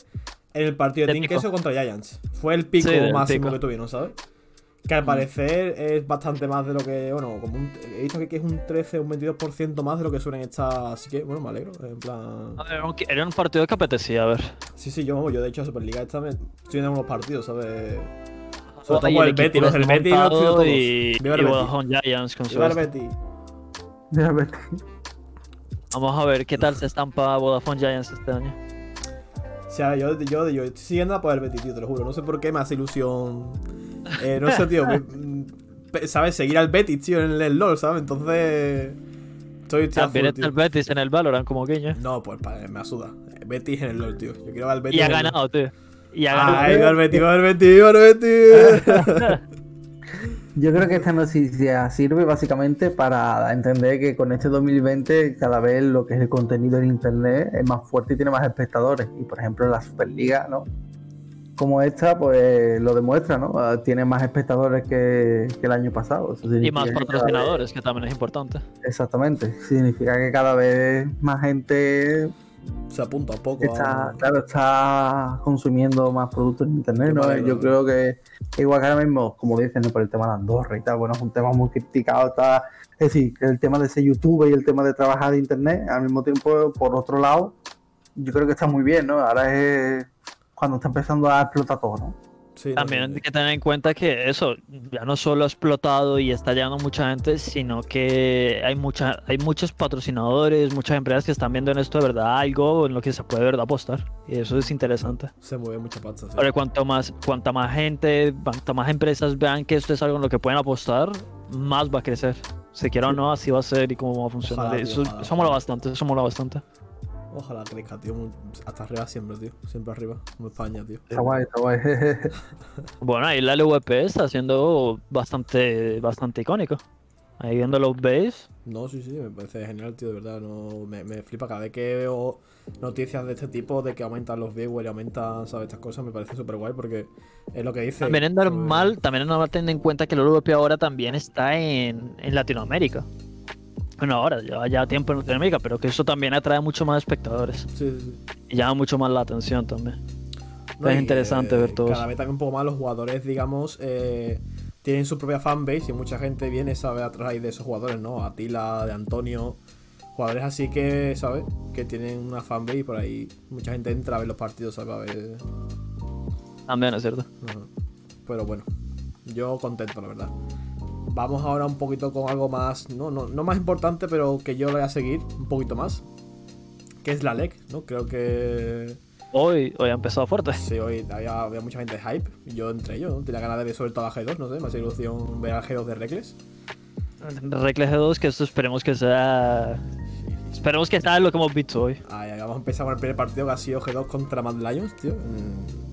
en el partido de Team. Queso contra Giants. Fue el pico Sí, máximo pico. que tuvieron, ¿sabes? Que al parecer es bastante más de lo que, bueno, como un- he visto que es un 13 un 22% más de lo que suelen estar, así que, bueno, me alegro, en plan... A ver, Era un, era un partido que apetecía, a ver. Sí, sí, yo, yo de hecho a Superliga esta me estoy viendo unos partidos, ¿sabes? Con el equipo Betis, los del Betis los todos. Y, Viva el. Vodafone Giants con su Viva el. Betis. Ya ves. Vamos a ver qué tal se estampa Vodafone Giants este año. O sea, yo, yo, yo estoy siguiendo a por el Betis, tío, te lo juro. No sé por qué me hace ilusión. Eh, no sé, tío. ¿Sabes? Seguir al Betis, tío, en el LOL, ¿sabes? Entonces. Estoy, También full, está tío. el Betis en el Valorant como guiño. No, pues me asuda. Betis en el LOL, tío. Yo quiero ver al Betis. Y ha el- ganado, tío. Y ganado. Ay, viva el Betis, viva el Betis. Yo creo que esta noticia sirve básicamente para entender que con este 2020 cada vez lo que es el contenido en internet es más fuerte y tiene más espectadores. Y por ejemplo la Superliga, ¿no? Como esta, pues lo demuestra, ¿no? Ah, Tiene más espectadores que, que el año pasado. Eso Y más que cada vez- patrocinadores, que también es importante. Exactamente. Significa que cada vez más gente Se apunta un poco. está, a- claro, está consumiendo más productos en internet, ¿no? Yo creo que igual que ahora mismo, como dicen, por el tema de Andorra y tal, bueno, es un tema muy criticado, está, es decir, el tema de ser youtuber y el tema de trabajar de internet, al mismo tiempo, por otro lado, yo creo que está muy bien, ¿no? Ahora es cuando está empezando a explotar todo, ¿no? Sí, no, También hay que tener en cuenta que eso ya no solo ha explotado y está llegando mucha gente, sino que hay mucha, hay muchos patrocinadores, muchas empresas que están viendo en esto de verdad algo en lo que se puede de verdad apostar. Y eso es interesante. Se mueve mucha pasta. sí. Ahora, cuanto más, cuanta más gente, cuanta más empresas vean que esto es algo en lo que pueden apostar, más va a crecer. Se quiera o no, así va a ser y cómo va a funcionar. Ojalá, eso, ojalá, eso mola bastante, eso mola bastante. Ojalá crezca, tío. Hasta arriba siempre, tío. Siempre arriba. Como España, tío. Está guay, está guay. Bueno, ahí la LVP está siendo bastante, bastante icónico. Ahí viendo los base, No, sí, sí, me parece genial, tío, de verdad. No, me, me flipa cada vez que veo noticias de este tipo, de que aumentan los viewers y aumentan, ¿sabes? Estas cosas, me parece súper guay porque es lo que dice. También es normal, también es normal tener en cuenta que el LVP ahora también está en, en Latinoamérica. Bueno, ahora, lleva ya tiempo en Latinoamérica, pero que eso también atrae mucho más espectadores Sí, sí, y llama mucho más la atención también. No, Es interesante ver todo Cada eso. vez también un poco más los jugadores, digamos, eh, tienen su propia fanbase y mucha gente viene, ¿sabes? A raíz de esos jugadores, ¿no? Atila, de Antonio. Jugadores así que, ¿sabes? Que tienen una fanbase y por ahí mucha gente entra a ver los partidos, ¿sabes? A ver. También es cierto. Ajá. Pero bueno, yo contento, la verdad. Vamos ahora un poquito con algo más, no, no, no más importante, pero que yo lo voy a seguir un poquito más. Que es la LEC, ¿no? Creo que Hoy, hoy ha empezado fuerte. sí, hoy había, había mucha gente de hype. Yo entre ellos, ¿no? Tenía ganas de ver sobre todo a G2, no sé, me hace ilusión ver al G2 de Reckless. Recle G2, que esto esperemos que sea. Esperemos que sea lo que hemos visto hoy. Ahí vamos a empezar con el primer partido que ha sido G2 contra Mad Lions, tío. Mm.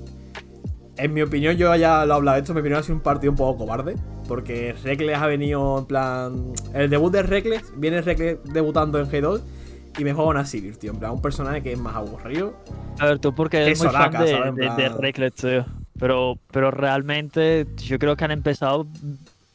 En mi opinión, yo ya lo he hablado de esto, en mi opinión ha sido un partido un poco cobarde. Porque Reckless ha venido en plan. El debut de Reckless, viene Reckless debutando en G2 y me juega una Sivir, tío. En plan, un personaje que es más aburrido. A ver, tú porque eres muy fan soraca, de, de, Reckless, tío. Pero, pero realmente yo creo que han empezado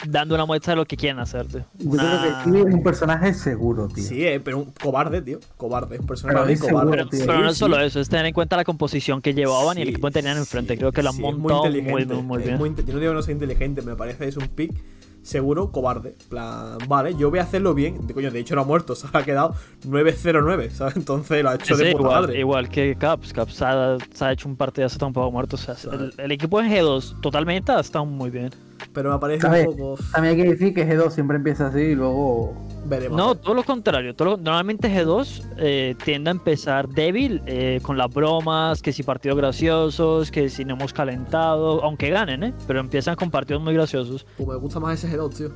dando una muestra de lo que quieren hacer, tío. Yo Una- creo que Kiwi es un personaje seguro, tío. Sí, eh, pero un cobarde, tío. Cobarde, es un personaje Pero muy es cobarde. seguro, Pero, tío. pero no Sí, es solo sí. eso, es tener en cuenta la composición que llevaban y el equipo que tenían enfrente. sí, Creo que lo han sí, es montado muy, inteligente, muy, muy es bien. muy yo no digo que no sea inteligente, me parece es un pick. seguro cobarde. Plan, vale, yo voy a hacerlo bien. De coño, de hecho no ha muerto, se ha quedado 9-0-9, ¿sabes? Entonces lo ha hecho Sí, de puta igual, madre. igual que Caps. Caps se ha, se ha hecho un partidazo tampoco muerto. O sea, el, el equipo en G2 totalmente ha estado muy bien. Pero me parece un poco. También hay que decir que G2 siempre empieza así y luego. Veremos. No, todo lo contrario. todo lo- normalmente G2 eh, tiende a empezar débil, eh, con las bromas, que si partidos graciosos, que si no hemos calentado, aunque ganen, ¿eh? Pero empiezan con partidos muy graciosos. Pues me gusta más ese G2, tío.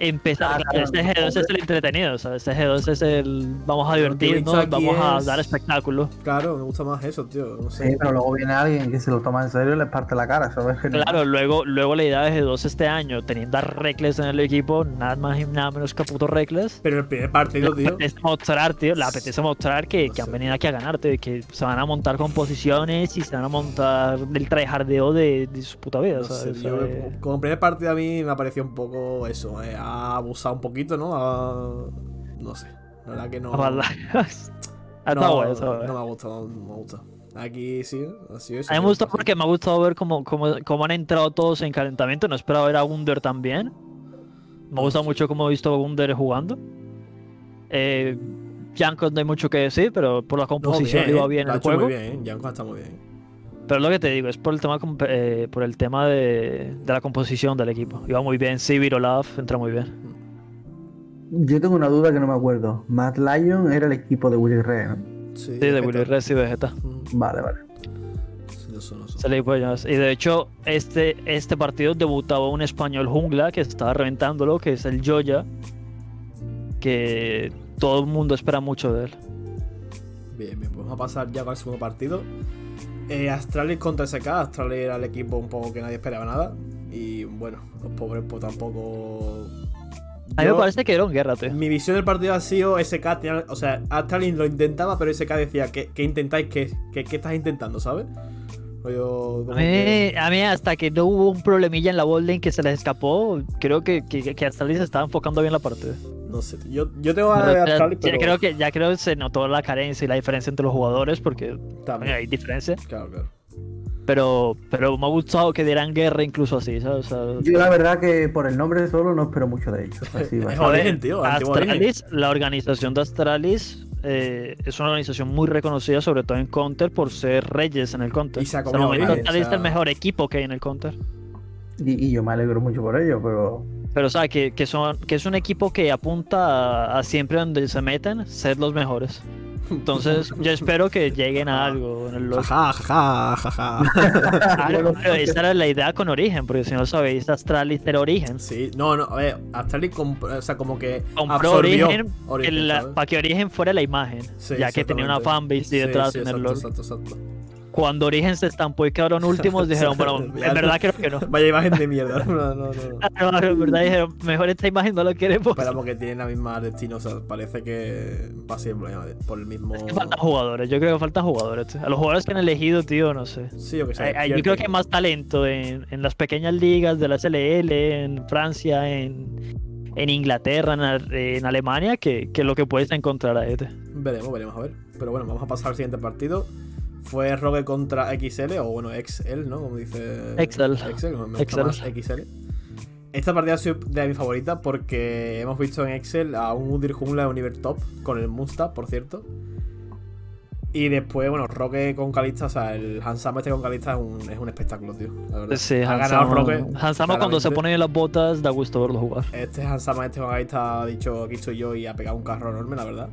Empezar, claro, este no, G2 es el entretenido, ¿sabes? Este G2 es el vamos a divertirnos, vamos a dar espectáculo. Claro, me gusta más eso, tío. No sé. Sí, pero luego viene alguien que se lo toma en serio y les parte la cara, ¿sabes? Claro, luego, luego la idea de G2 este año, teniendo a Reckless en el equipo, nada más y nada menos que a puto Reckless. Pero el primer partido, Le tío. apetece mostrar, tío, le apetece mostrar que, No que han venido aquí a ganarte, y que se van a montar con posiciones y se van a montar del tryhardeo de, de su puta vida, No sé, ¿sabes? Eh, como primer partido a mí me ha parecido un poco eso, eh, ha abusado un poquito, ¿no? Ha- no sé, la verdad que no. Ha no, ha no me ha gustado, no me ha gustado. Aquí sí, ha sido eso. A mí me gustó así. porque me ha gustado ver cómo, cómo, cómo han entrado todos en calentamiento. No esperaba ver a Wunder también. Me gusta mucho cómo he visto a Wunder jugando. Eh, no hay mucho que decir, pero por la No, composición bien, iba eh, bien ha el juego. muy bien, ¿eh? Janko está muy bien. Pero lo que te digo es por el tema, eh, por el tema de, de la composición del equipo. Iba muy bien. Sivir Olaf entra muy bien. Yo tengo una duda que no me acuerdo. Matt Lyon era el equipo de Willy ¿no? Sí, Sí, de. Willy Rest y Vegeta. Mm, Vale, vale. sí, ellos. Y de hecho, este, este partido debutaba un español jungla que estaba reventándolo, que es el Joya. Que todo el mundo espera mucho de él. Bien, bien, pues vamos a pasar ya con el segundo partido. Eh, Astralis contra SK. Astralis era el equipo un poco que nadie esperaba nada. Y bueno, los pobres pues tampoco. A mí Yo- me parece que era un guerra, tío. Mi visión del partido ha sido SK, tenía- o sea, Astralis lo intentaba, pero SK decía, ¿qué, qué intentáis? ¿Qué, qué, qué estás intentando, sabes? Como A que- mí, a mí hasta que no hubo un problemilla en la botlane que se les escapó, creo que, que, que Astralis se estaba enfocando bien la partida. No sé, yo, yo tengo ganas de ver a Astralis, ya, pero... creo que, ya creo que se notó la carencia y la diferencia entre los jugadores, porque También, hay diferencia. claro, claro. Pero, pero me ha gustado que dieran guerra incluso así, ¿sabes? O sea, Yo la verdad que por el nombre solo no espero mucho de ellos. Así Origen, tío. Astralis, la organización de Astralis eh, es una organización muy reconocida, sobre todo en Counter, por ser reyes en el Counter. Y se ha o es sea- el mejor equipo que hay en el Counter. Y, y yo me alegro mucho por ello, pero Pero, sea, que, que, son, que es un equipo que apunta a, a siempre donde se meten ser los mejores. Entonces, yo espero que lleguen a algo en el. Jaja, jaja, jaja. Claro, pero esa era la idea con Origen, porque si no sabéis, Astralis era Origen. Sí, no, no, a ver, Astralis o sea, como que Compró absorbió Origen, Origen, para que Origen fuera la imagen, Sí, ya que tenía una fanbase Sí, detrás sí, en el exacto, LoL. Exacto, exacto. Cuando Origen se estampó y quedaron últimos, dijeron, bueno, en verdad creo que no. Vaya imagen de mierda. No, no, no. no. No, no, en verdad dijeron, mejor esta imagen no la queremos. Esperamos que tienen la misma destino, o sea, parece que va a ser por el mismo. Es que faltan jugadores, yo creo que faltan jugadores. A los jugadores que han elegido, tío, no sé. Sí, o que se Hay- hay- yo creo que hay más talento en, en las pequeñas ligas de la SLL, en Francia, en, en Inglaterra, en Alemania, que, que lo que puedes encontrar a este. Veremos, veremos, a ver. Pero bueno, vamos a pasar al siguiente partido. Fue Rogue contra XL, o bueno, XL, ¿no? Como dice. Excel. Excel, me Excel. más XL. Esta partida ha sido de mis favoritas porque hemos visto en Excel a un Udir Jungla de Univer Top con el Moonstab, por cierto. Y después, bueno, Roque con Calista, o sea, el Hansama este con Calista es un, es un espectáculo, tío. La verdad. Sí, ha ganado Roque. Hansama cuando se pone en las botas da gusto verlo jugar. Este Hansama este con Calista ha dicho aquí estoy yo y ha pegado un carro enorme, la verdad.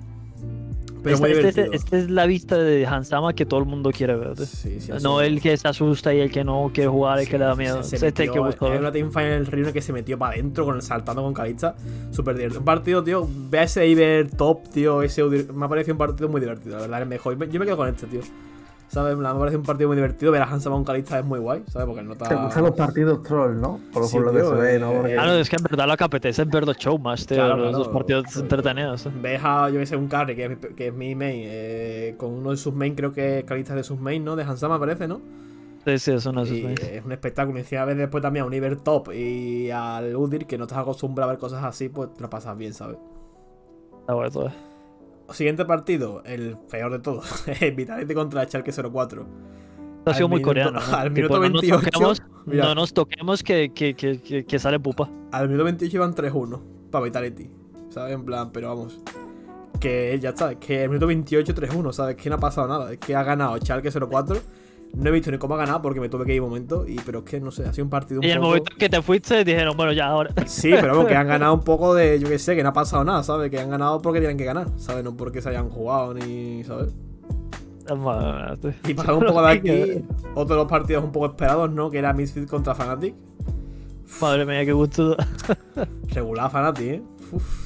Pero Esta muy este, esta es la vista de Hansama que todo el mundo quiere ver. Sí, sí, no sí. el que se asusta y el que no quiere jugar, el que le da miedo. Se, Es se este metió, que es ver. una teamfight en el Río que se metió para adentro con el saltando con Calista. Súper divertido. Un partido, tío. Ve a ese Iber top, tío. Ese me ha parecido un partido muy divertido, la verdad, el mejor. Yo me quedo con este, tío. ¿Sabes? Me ha parecido un partido muy divertido. Ver a Hansama con Calista es muy guay, ¿sabes? Porque no está. te gustan los partidos troll, ¿no? Por, Sí, por lo que tío, se ve, eh, ¿no? Porque- Claro, es que en verdad lo que apetece es ver los show más, tío. Claro, los claro. dos partidos entretenidos. ¿eh? Ves a, yo que sé, un carry, que es mi, que es mi main, eh, con uno de sus main, creo que Calista es de sus main, ¿no? De Hansama, parece, ¿no? Sí, sí, eso no es Y es un espectáculo. Y encima ves después también a un Iber top y al Udir, que no estás acostumbrado a ver cosas así, pues te lo pasas bien, ¿sabes? Está bueno, todo. Siguiente partido, el peor de todos. Vitality contra Schalke 04. Ha Al sido muy minuto- coreano. ¿no? al Tipo, minuto no nos 28. toquemos, Mira. no nos toquemos que, que, que, que- que sale pupa. Al minuto 28 iban 3-1 para Vitality. ¿Sabes? En plan, pero vamos. Que ya está, que el minuto 28 3-1, ¿sabes? Que no ha pasado nada. Es que ha ganado Schalke 0-4. No he visto ni cómo ha ganado porque me tuve que ir un momento. Y, pero es que no sé, ha sido un partido un Y en el poco. momento que te fuiste dijeron, bueno, ya ahora. Sí, pero vamos, que han ganado un poco de. Yo que sé, que no ha pasado nada, ¿sabes? Que han ganado porque tienen que ganar, ¿sabes? No porque se hayan jugado ni. ¿sabes? Y pasando un poco de aquí, otro de los partidos un poco esperados, ¿no? Que era Misfit contra Fnatic. Madre mía, qué gusto. Regular Fnatic, ¿eh? Uf.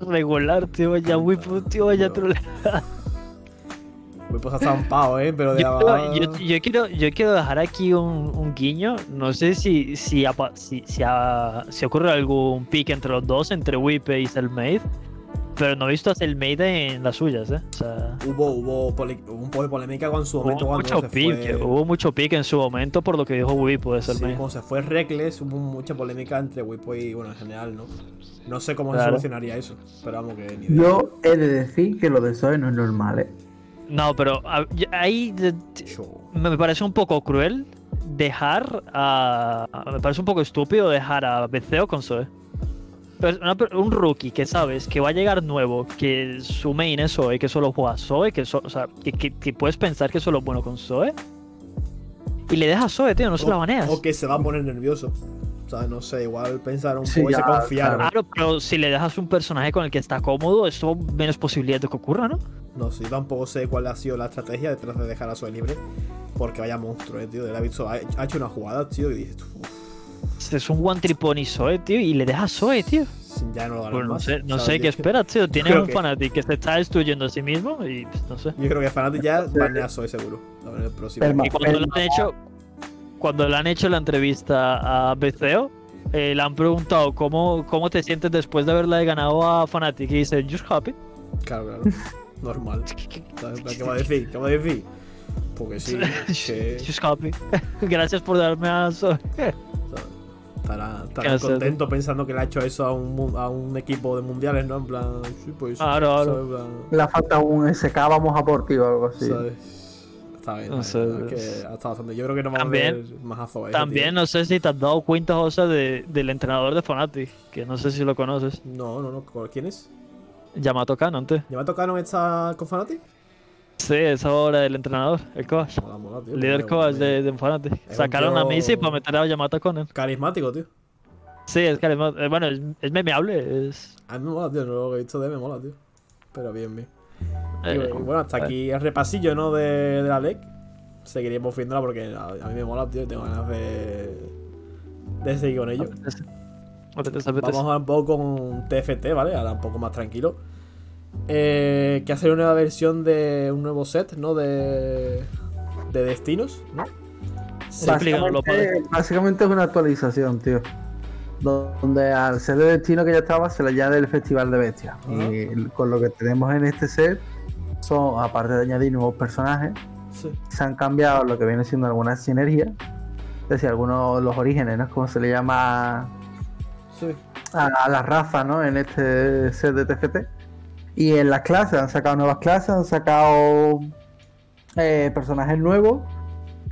Regular, tío, ya muy tío, vaya No. Pues ha estampado, ¿eh? Pero de Yo, abajo- yo- yo quiero, yo quiero dejar aquí un, un guiño. No sé si, si, si, si, ha- si ocurre algún pick entre los dos, entre Wipe y Selmaid. Pero no he visto a Selmaid en las suyas, ¿eh? O sea, Hubo, hubo, poli- hubo un poco de polémica con su momento hubo cuando mucho, se pick, fue. hubo mucho pick en su momento por lo que dijo Wipe de Sí, Selmaid. cuando se fue Reckless hubo mucha polémica entre Wipo y, bueno, en general, ¿no? No sé cómo se Claro. solucionaría eso, pero vamos que ni idea. Yo he de decir que lo de Zoe no es normal, ¿eh? No, pero ahí me parece un poco cruel dejar a. Me parece un poco estúpido dejar a Beceo con Zoe. Pero una un rookie que sabes que va a llegar nuevo, que su main es Zoe, que solo juega Zoe, que, so- o sea, que, que- que puedes pensar que solo es bueno con Zoe. Y le dejas a Zoe, tío, no se la baneas. O que se va a poner nervioso. O sea, no sé, igual pensar un Sí, poco y se confiaron. Claro, pero si le dejas un personaje con el que está cómodo, esto menos posibilidad de que ocurra, ¿no? No sé, yo tampoco sé cuál ha sido la estrategia detrás de dejar a Zoe libre. Porque vaya monstruo, eh, tío. Él ha, visto- ha ha hecho una jugada, tío, y dices, uff, Es un one triponi Zoe, tío, y le dejas a Zoe, tío. ya no lo Pues no sé, no sé qué esperas, tío. Tienes un que- Fnatic que se está destruyendo a sí mismo y pues, no sé. Yo creo que Fnatic ya banea a Zoe seguro. A ver, el próximo. Y cuando le han hecho, cuando le han hecho la entrevista a BCO, eh, le han preguntado cómo, cómo te sientes después de haberle ganado a Fnatic y dice, just happy. Claro, claro. Normal. ¿Qué va a decir? ¿Qué va a decir? Porque sí, que. Gracias por darme a estará, estará contento pensando que le ha hecho eso a un, a un equipo de mundiales, ¿no? En plan, sí, pues. Claro, claro. plan, Le falta un SK, vamos a por ti o algo así. ¿sabes? Está bien, No sé, es que es- ha estado bastante. Yo creo que no vamos También- a ver más a Zoe. También no sé si te has dado cuenta, José, de- del entrenador de Fnatic, que no sé si lo conoces. No, no, no. ¿Quién es? Yamato Canon, tío. ¿Ya me ha tocado estar con Fnatic? Sí, es ahora el entrenador, el coach. Mola, mola, tío. El líder coach de, de Fnatic. un Sacaron a tío- Missy para meter a Yamato Canon. Carismático, tío. Sí, es carisma- eh, Bueno, es, es memeable. Es, A mí me mola, tío. Lo que he visto de él me mola, tío. Pero bien, bien. Y eh, bueno, bueno, hasta aquí el repasillo, ¿no? De, de la LEC. Seguiremos viéndola porque a, a mí me mola, tío. Tengo ganas de, de seguir con ello. Apetece. Vamos ahora un poco con TFT, ¿vale? Ahora un poco más tranquilo. Eh, que hacer una nueva versión de un nuevo set, ¿no? De, de destinos, ¿no? Básicamente, básicamente es una actualización, tío. Donde al ser el destino que ya estaba, se le añade el Festival de Bestias. Y con lo que tenemos en este set, son, aparte de añadir nuevos personajes, sí. se han cambiado lo que viene siendo algunas sinergias. Es decir, algunos los orígenes, ¿no? Como se le llama sí. a, a la raza, ¿no? En este set de TFT. Y en las clases, han sacado nuevas clases, han sacado eh, personajes nuevos,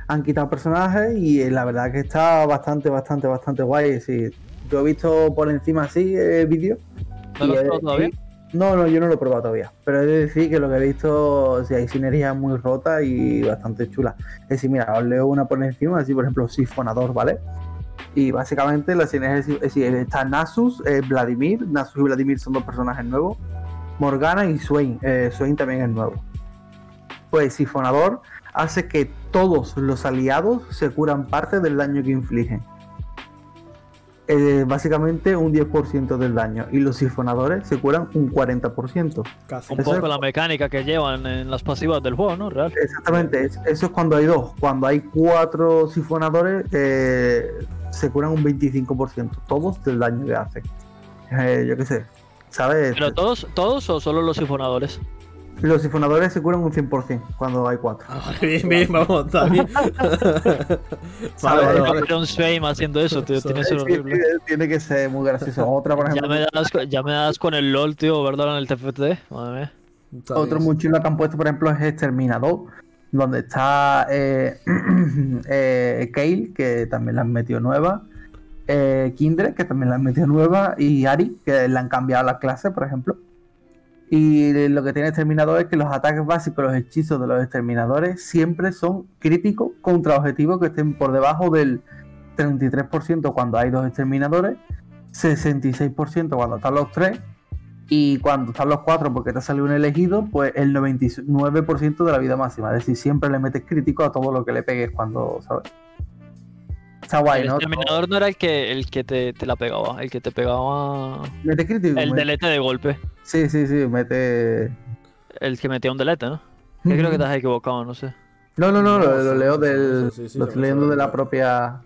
han quitado personajes y eh, la verdad que está bastante, bastante, bastante guay. Sí, yo he visto por encima así eh, vídeos. ¿No lo has he de probado todavía? No, no, yo no lo he probado todavía. Pero he de decir que lo que he visto, sí, hay sinergias muy rotas y bastante chulas. Es decir, mira, os leo una por encima, así por ejemplo, Sifonador, ¿vale? Y básicamente la sinergia es decir, está Nasus, eh, Vladimir. Nasus y Vladimir son dos personajes nuevos. Morgana y Swain. Eh, Swain también es nuevo. Pues Sifonador hace que todos los aliados se curan parte del daño que infligen. Eh, básicamente un 10% del daño. Y los sifonadores se curan un 40%. Casi. Un Eso poco es- la mecánica que llevan en las pasivas del juego, ¿no? Real. Exactamente, es- eso es cuando hay dos. Cuando hay cuatro sifonadores, eh, se curan un 25%, todos del daño que hacen. Eh, yo qué sé, ¿sabes? Pero todos, todos o solo los sifonadores. Los sifonadores se curan un 100% cuando hay cuatro. Ah, vale, bien, bien, vamos, está bien. vale, ¿Sabes? vale, un Swaim haciendo eso, tío. Tiene que ser Sí, tiene, que ser muy gracioso. Otra, por Ya ejemplo, me, das, ya me das con el LOL, tío, ¿verdad? En el TFT. Madre mía. Está otro bien. muy chulo que han puesto, por ejemplo, es Exterminador. donde está eh, eh, Kale, que también la han metido nueva, eh, Kindred, que también la han metido nueva, y Ari, que le han cambiado la clase, por ejemplo. Y lo que tiene Exterminador es que los ataques básicos, los hechizos de los Exterminadores, siempre son críticos contra objetivos que estén por debajo del 33% cuando hay dos Exterminadores, 66% cuando están los tres, y cuando están los cuatro porque te ha salido un elegido, pues el 99% de la vida máxima. Es decir, siempre le metes crítico a todo lo que le pegues cuando, ¿sabes? Está guay, el ¿no? exterminador no era el que, el que te, te la pegaba, el que te pegaba Mete crítico. el mete- delete de golpe. Sí, sí, sí, mete. El que metía un delete, ¿no? Yo creo que te has equivocado, no sé. No, no, no, No, lo, lo leo del. sí, sí, lo estoy lo leyendo de la lo- propia. Ah,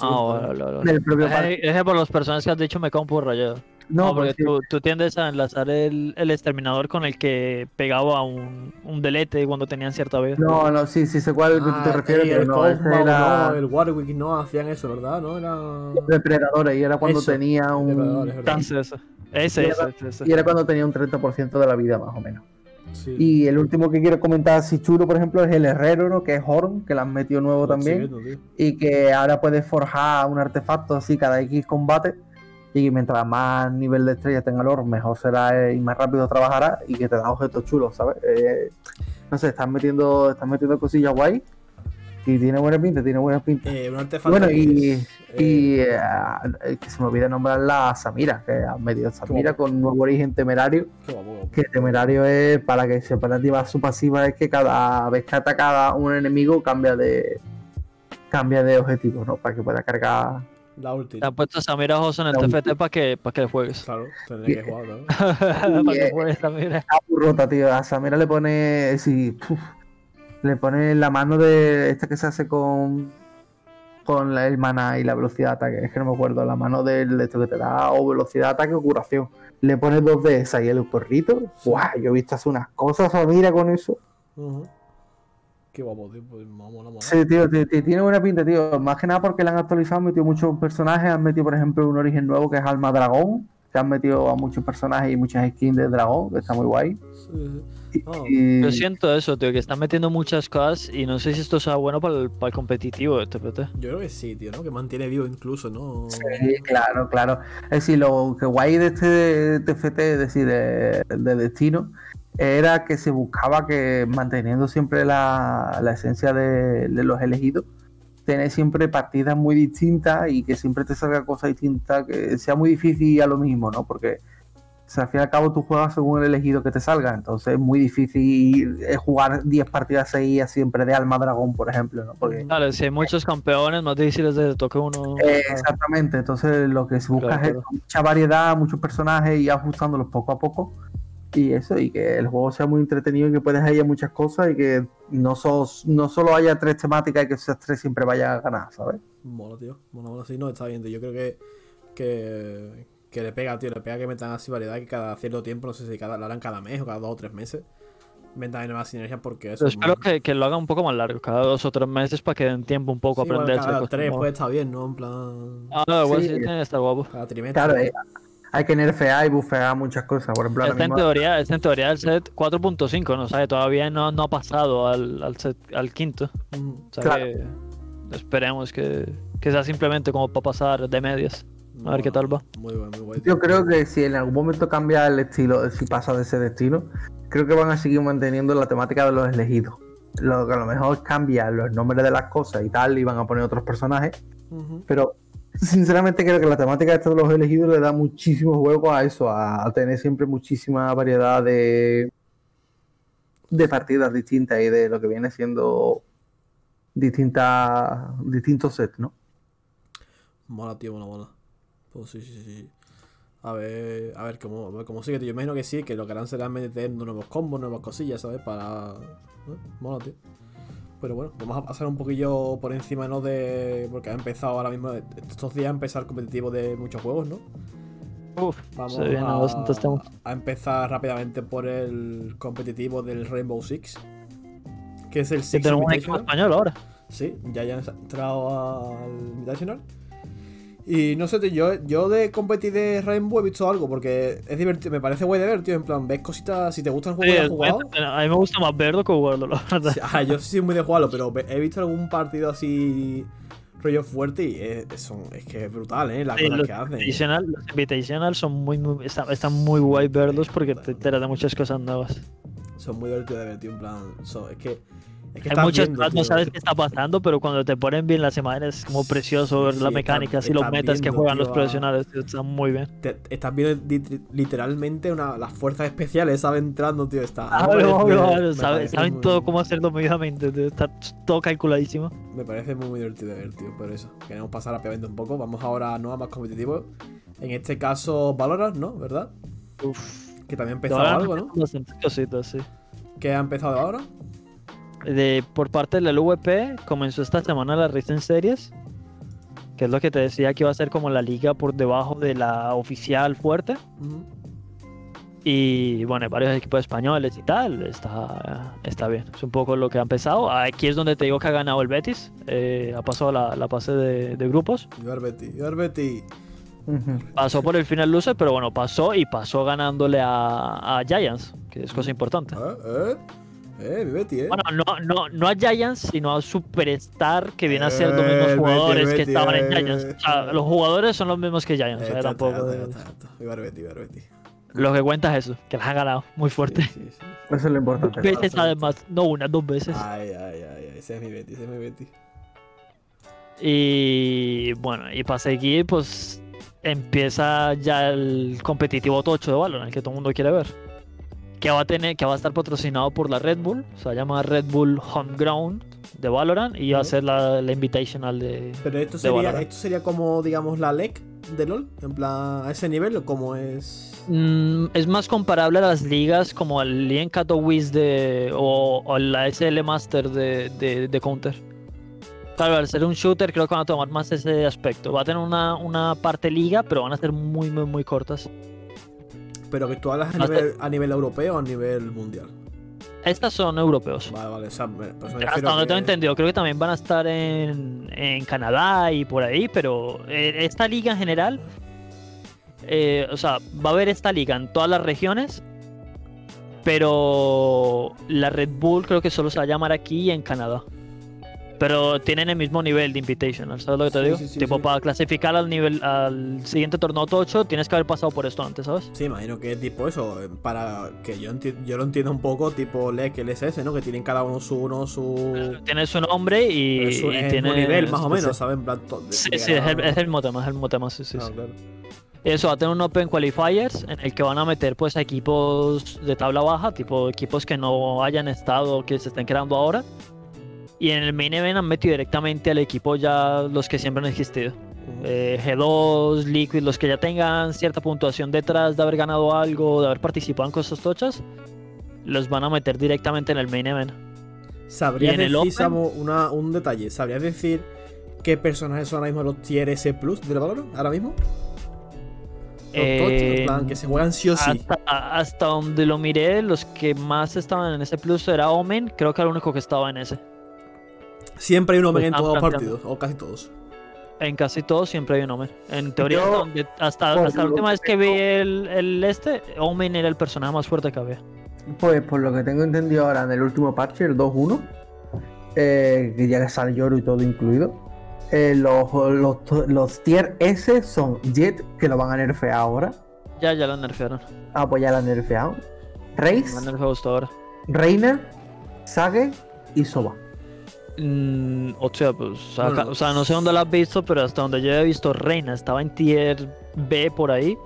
vale, vale, vale. Del propio Es, es por los personajes que has dicho me cago un poco rayado. No, No, porque porque tú, tú tiendes a enlazar el, el exterminador con el que pegaba un, un delete cuando tenían cierta vida. No, no, sí, sí sé cuál es el que tú te Ah, refieres, el pero no, era no, el Warwick no hacían eso, ¿verdad? No era. depredadores y era cuando Eso, tenía un tan- Ese, ese. Ese, Y ese, era- ese, ese. y era cuando tenía un 30% de la vida más o menos. Sí. Y el último que quiero comentar así chulo, por ejemplo, es el herrero, ¿no? Que es Horn, que la han metido nuevo Lo también. Y que ahora puedes forjar un artefacto así cada X combate. Y mientras más nivel de estrella tenga el Horn, mejor será eh, y más rápido trabajará. Y que te da objetos chulos, ¿sabes? Eh, no sé, están metiendo, están metiendo cosillas guay. Y tiene buena pinta, tiene buena pinta. Eh, un. Bueno, y, es, eh, y eh, que se me olvida nombrar la Samira, que han metido Samira con un nuevo origen temerario. Que temerario es para que se pueda activar su pasiva es que cada vez que ataca a un enemigo cambia de cambia de objetivo, ¿no? Para que pueda cargar. La ulti. Te han puesto a Samira Joso en el La TFT para que, para que le juegues. Claro, tendré que jugar, claro. para que juegues Samira. Rota, tío. A Samira le pone. Sí, puf, le pone la mano de esta que se hace con. Con la- el mana y la velocidad de ataque. Es que no me acuerdo. La mano del de esto que te da o velocidad de ataque o curación. Le pone dos de esas y el porrito. ¡Guau! Yo he visto hacer unas cosas a Samira con eso. Qué guapo, tío. Pues vamos, vamos. Sí, tío, ti- tiene buena pinta, tío. Más que nada porque le han actualizado, han metido muchos personajes. Han metido, por ejemplo, un origen nuevo que es Alma Dragón. Que han metido a muchos personajes y muchas skins de dragón, que está muy guay. Sí, sí. Y- y- Yo siento eso, tío, que están metiendo muchas cosas y no sé si esto sea bueno para el, para el competitivo de TFT. Yo creo que sí, tío, ¿no? Que mantiene vivo incluso, ¿no? Sí, claro, claro. Es decir, lo que guay de este TFT, es decir, de, de destino, era que se buscaba que manteniendo siempre la, la esencia de, de los elegidos, tener siempre partidas muy distintas y que siempre te salga cosas distintas, que sea muy difícil a lo mismo, ¿no? Porque o sea, al fin y al cabo tú juegas según el elegido que te salga, entonces es muy difícil eh, jugar 10 partidas seguidas siempre de Alma Dragón, por ejemplo, ¿no? Porque Claro, si hay muchos campeones, más difícil es de toque uno. eh, exactamente, entonces lo que se busca Claro, es claro. mucha variedad, muchos personajes y ajustándolos poco a poco. Y eso, y que el juego sea muy entretenido y que puedes haya muchas cosas y que no, sos, no solo haya tres temáticas y que esas tres siempre vayan a ganar, ¿sabes? Mola, tío. Mola, mola. Sí, no, está bien, tío. Yo creo que, que, que le pega, tío. Le pega que metan así variedad que cada cierto tiempo, no sé si cada, lo harán cada mes o cada dos o tres meses. Metan nuevas sinergias porque eso. Pero espero que, que lo hagan un poco más largo, cada dos o tres meses para que den tiempo un poco Sí, a igual aprenderse. cada tres pues está bien, ¿no? En plan. Ah, no, igual Sí. sí tiene que estar guapo. Cada trimestre. Claro, eh, hay que nerfear y bufear muchas cosas. Por ejemplo, Está en teoría, está en teoría el set 4.5, ¿no? O sea, todavía no, no ha pasado al, al set, al quinto. Ujú. O sea Claro. que esperemos que, que sea simplemente como para pasar de medias. A ver qué tal va. Muy bueno, muy tío. yo creo que si en algún momento cambia el estilo, si pasa de ese destino, creo que van a seguir manteniendo la temática de los elegidos. Lo que a lo mejor cambia los nombres de las cosas y tal, y van a poner otros personajes. Pero sinceramente creo que la temática de los elegidos le da muchísimo juego a eso, a, tener siempre muchísima variedad de, de partidas distintas y de lo que viene siendo distintas distintos sets, ¿no? Mola, tío, mola, mola. Pues sí, sí, sí. A ver, a ver cómo, a ver cómo sigue. Yo imagino que sí, que lo que harán será meter nuevos combos, nuevas cosillas, ¿sabes? Para. ¿eh? Mola, tío. Pero bueno, vamos a pasar un poquillo por encima, ¿no? De. Porque ha empezado ahora mismo. Estos días a empezar el competitivo de muchos juegos, ¿no? Uf, Vamos a, a empezar rápidamente por el competitivo del Rainbow Six. Que es el Que Six tenemos un equipo español ahora. Sí, ya ya han entrado al Invitational. Y no sé, tío, yo, yo de competir de Rainbow he visto algo, porque es divertido, me parece guay de ver, tío. En plan, ves cositas, si te gusta el juego, Sí, jugado. a mí me gusta más verlo que jugarlo, la verdad. Ah, yo sí soy muy de jugarlo, pero he visto algún partido así rollo fuerte y es, son, es que es brutal, ¿eh? Las Sí, cosas los, que hacen. los invitational son muy, muy están, muy guay verlos porque te enteras de muchas cosas nuevas. Son muy divertidos de ver, tío. En plan, son- es que. Es que Hay muchas viendo, no sabes qué está pasando, pero cuando te ponen bien las imágenes es como precioso ver Sí, mecánicas estás- y los metas que juegan tío, los a- profesionales, tío, están muy bien. Te- estás viendo li- literalmente una, las fuerzas especiales, ¿sabes? Entrando, tío. Está, Ah, obvio, me saben, todo cómo hacerlo medidamente, tío, está todo calculadísimo. Me parece muy, muy divertido de ver, tío. Por eso. Queremos pasar rápidamente un poco. Vamos ahora no a más competitivo. En este caso, Valorant, ¿no? ¿Verdad? Uf. Que también ha empezado Ahora algo, ¿no? cositas, sí. ¿Qué ha empezado ahora? De, por parte de la LVP comenzó esta semana la Racing Series, que es lo que te decía que iba a ser como la liga por debajo de la oficial fuerte. Y bueno, hay varios equipos españoles y tal, está, está bien. Es un poco lo que ha empezado. Aquí es donde te digo que ha ganado el Betis, eh, ha pasado la, la fase de, de grupos. You are Betty. Ujú. Pasó por el final loser, pero bueno, pasó y pasó ganándole a, a Giants, que es cosa importante. ¿Eh? ¿Eh? ¿Eh? Mi Betty, ¿eh? Bueno, no, no, no a Giants, sino a Superstar, que viene a ser los Eh, mismos Betty, jugadores que Betty, estaban en eh. Giants. O sea, los jugadores son los mismos que Giants, o sea, Eh, está, tampoco. está, está, Betty, Betty. Lo que cuenta es eso, que las han ganado muy fuerte. Sí, sí, sí. Eso es lo importante. Dos veces además, no una, dos veces. Ay, ay, ay, ay. Ese es mi Betty, ese es mi Betty. Y bueno, y para seguir, pues empieza ya el competitivo tocho de Valorant, el que todo el mundo quiere ver. Que va a tener, que va a estar patrocinado por la Red Bull, se llama Red Bull Homeground de Valorant y va a ser la, la Invitational de. Pero esto sería, Valorant. esto sería como, digamos, la LEC de LOL. En plan, a ese nivel, o como es. Mm, es más comparable a las ligas como el Lien Katowice de, o, o la SL Master de, de, de Counter. Claro, al ser un shooter creo que van a tomar más ese aspecto. Va a tener una, una parte liga, pero van a ser muy, muy, muy cortas. Pero que tú hablas a Hasta- nivel, a nivel europeo o a nivel mundial. Estas son europeos. Vale, vale. O sea, me, pues me Hasta donde que- tengo entendido, creo que también van a estar en, en Canadá y por ahí, pero eh, esta liga en general, eh, o sea, va a haber esta liga en todas las regiones, pero la Red Bull creo que solo se va a llamar aquí y en Canadá. Pero tienen el mismo nivel de Invitational, ¿sabes lo que te Sí, digo? sí, sí, tipo, para clasificar al nivel al siguiente torneo tocho, tienes que haber pasado por esto antes, ¿sabes? Sí, imagino que es tipo eso, eh, para que yo, enti- yo lo entiendo un poco, tipo LEC, LSS, ¿no? Que tienen cada uno su uno, su... Tiene su nombre y, pero su- y es tiene... nivel, más o menos, sí. ¿sabes? En plan, de- Sí, sí, es el, es el mismo tema, es el mismo tema, sí, sí, Ah, sí. claro. Eso va a tener un Open Qualifiers en el que van a meter pues equipos de tabla baja, tipo equipos que no hayan estado, que se estén creando ahora. Y en el main event han metido directamente al equipo ya los que siempre han existido. Eh, G2, Liquid, los que ya tengan cierta puntuación detrás de haber ganado algo, de haber participado en cosas tochas, los van a meter directamente en el main event. ¿Sabrías en el decir, Open- Samu, una- un detalle? ¿Sabrías decir qué personajes son ahora mismo los tier S Plus del Valorant? ¿Ahora mismo? Eh, plan, que se juegan sí o sí. Hasta, hasta donde lo miré, los que más estaban en ese plus era Omen, creo que era el único que estaba en ese. Siempre hay un Omen lo en todos los partidos, o casi todos. En casi todos siempre hay un Omen. En teoría, Yo, hasta, donde- hasta, por hasta la lo última vez que vi el, el este, Omen era el personaje más fuerte que había. Pues por lo que tengo entendido ahora en el último parche, el 2.1, eh, que ya sale lloro y todo incluido, eh, los, los, los tier S son Jet, que lo van a nerfear ahora. Ya, ya lo nerfearon. Ah, pues ya lo han nerfeado. Lo Reis, han nerfeado hasta ahora. Reina, Sage y Soba. Mm, o sea, pues, acá- Bueno. o sea, no sé dónde lo has visto, pero hasta donde yo he visto Reina estaba en tier B por ahí.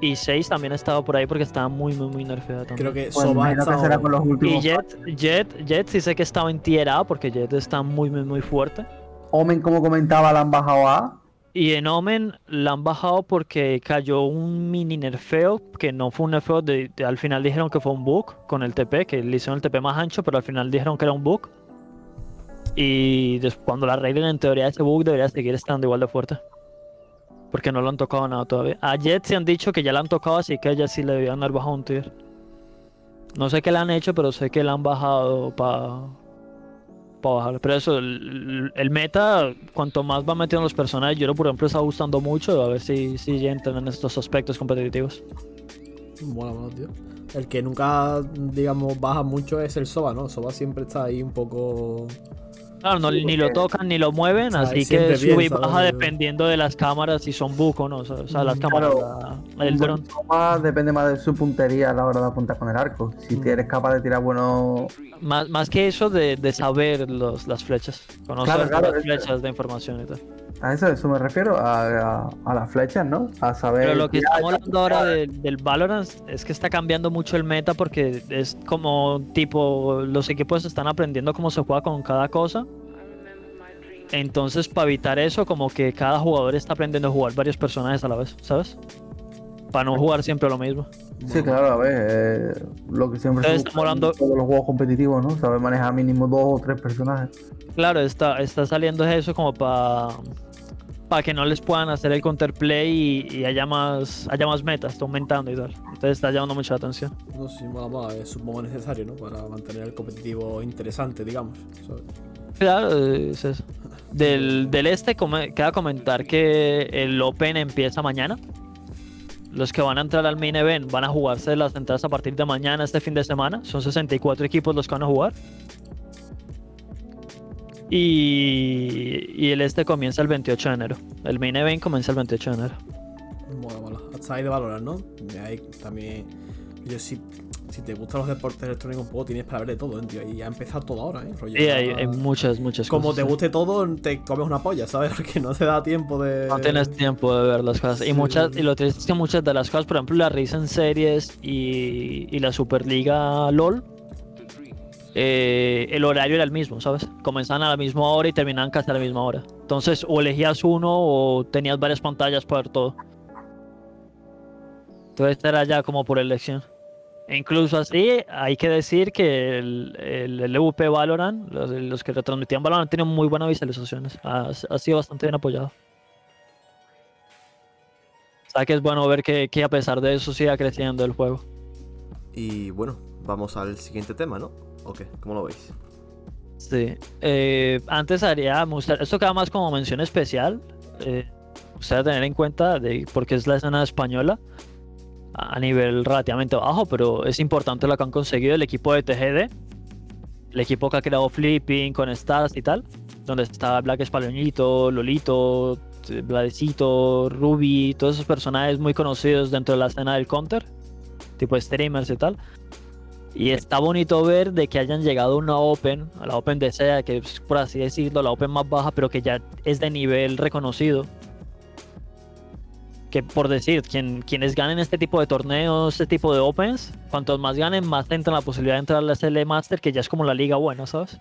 Y 6 también estaba por ahí porque estaba muy, muy, muy nerfeada también. Creo que Pues Soba ha imagino que será con los Y últimos. Jet, Jet, Jet sí sé que estaba en tier A porque Jet está muy, muy, muy fuerte. Omen, como comentaba, la han bajado a A. Y en Omen la han bajado porque cayó un mini nerfeo, que no fue un nerfeo, de, de- al final dijeron que fue un bug con el TP, que le hicieron el TP más ancho, pero al final dijeron que era un bug. Y cuando la arreglen, en teoría ese bug debería seguir estando igual de fuerte. Porque no lo han tocado nada todavía. A Jet se han dicho que ya la han tocado, así que a ella sí le debían haber bajado un tier. No sé qué le han hecho, pero sé que la han bajado para para bajar. Pero eso, el, meta, cuanto más va metiendo los personajes, yo por ejemplo está gustando mucho, a ver si, si ya entran en estos aspectos competitivos. Mola, mola, tío. El que nunca, digamos, baja mucho es el Soba, ¿no? Soba siempre está ahí un poco. Claro, no, ni lo tocan ni lo mueven, O sea, así que bien, sube y ¿sabes? baja dependiendo de las cámaras, si son buco o no. O sea, o sea, las Mm, cámaras, claro. la- el Un buen dron. depende más de su puntería a la hora de apuntar con el arco. Si Mm. eres capaz de tirar buenos. Más, más que eso de, de saber los, las flechas, conocer Claro, claro, las flechas de información y tal. A eso, eso me refiero, a, a- a las flechas, ¿no? A saber. Pero lo que estamos hablando ahora de- del Valorant es que está cambiando mucho el meta porque es como tipo, los equipos están aprendiendo cómo se juega con cada cosa. Entonces, para evitar eso, como que cada jugador está aprendiendo a jugar varios personajes a la vez, ¿sabes? Para no jugar siempre lo mismo. Sí, claro, a ver, eh, lo que siempre se Entonces, estamos hablando- en todos los juegos competitivos, ¿no? Saber manejar mínimo dos o tres personajes. Claro, está, está saliendo eso como para para que no les puedan hacer el counterplay y, y haya más haya más metas, está aumentando y tal. Entonces está llamando mucha atención. No mola, mola. Es supongo necesario, ¿no? Para mantener el competitivo interesante, digamos. ¿sabes? Claro, es eso. Del, del este queda comentar que el Open empieza mañana. Los que van a entrar al main event van a jugarse las entradas a partir de mañana, este fin de semana. Son 64 equipos los que van a jugar. Y, y el este comienza el 28 de enero. El main event comienza el 28 de enero. Mola, mola. Hasta ahí de valorar, ¿no? De ahí también. Yo si, si te gustan los deportes electrónicos un poco, tienes para ver de todo, ¿eh, tío. Y ha empezado todo ahora, ¿eh? Rollo, Sí, hay, ya- hay muchas, muchas Como cosas. te sí. guste todo, te comes una polla, ¿sabes? Porque no te da tiempo de. No tienes tiempo de ver las cosas. Y Sí. muchas, y lo triste es que muchas de las cosas, por ejemplo, la Risen Series y, y la Superliga LOL, eh, el horario era el mismo, ¿sabes? Comenzaban a la misma hora y terminaban casi a la misma hora. Entonces, o elegías uno o tenías varias pantallas para ver todo. Entonces era ya como por elección. E incluso así, hay que decir que el, el LVP Valorant, los, que retransmitían Valorant, tienen muy buenas visualizaciones. Ha, ha sido bastante bien apoyado. O sea que es bueno ver que, que a pesar de eso siga creciendo el juego. Y bueno, vamos al siguiente tema, ¿no? ¿O qué? ¿Cómo lo veis? Sí. Eh, antes haría, me gustaría- esto queda más como mención especial. Eh, gustaría tener en cuenta porque es la escena española a nivel relativamente bajo, pero es importante lo que han conseguido el equipo de TGD, el equipo que ha creado Flipping con Stars y tal, donde está Black Espaloñito, Lolito, Vladecito, Ruby, todos esos personajes muy conocidos dentro de la escena del Counter, tipo streamers y tal. Y está bonito ver de que hayan llegado a una Open, a la Open de SEA, que es por así decirlo, la Open más baja, pero que ya es de nivel reconocido. Que por decir, quien, quienes ganen este tipo de torneos, este tipo de Opens, cuantos más ganen, más entran la posibilidad de entrar a la SL Master, que ya es como la liga buena, ¿sabes?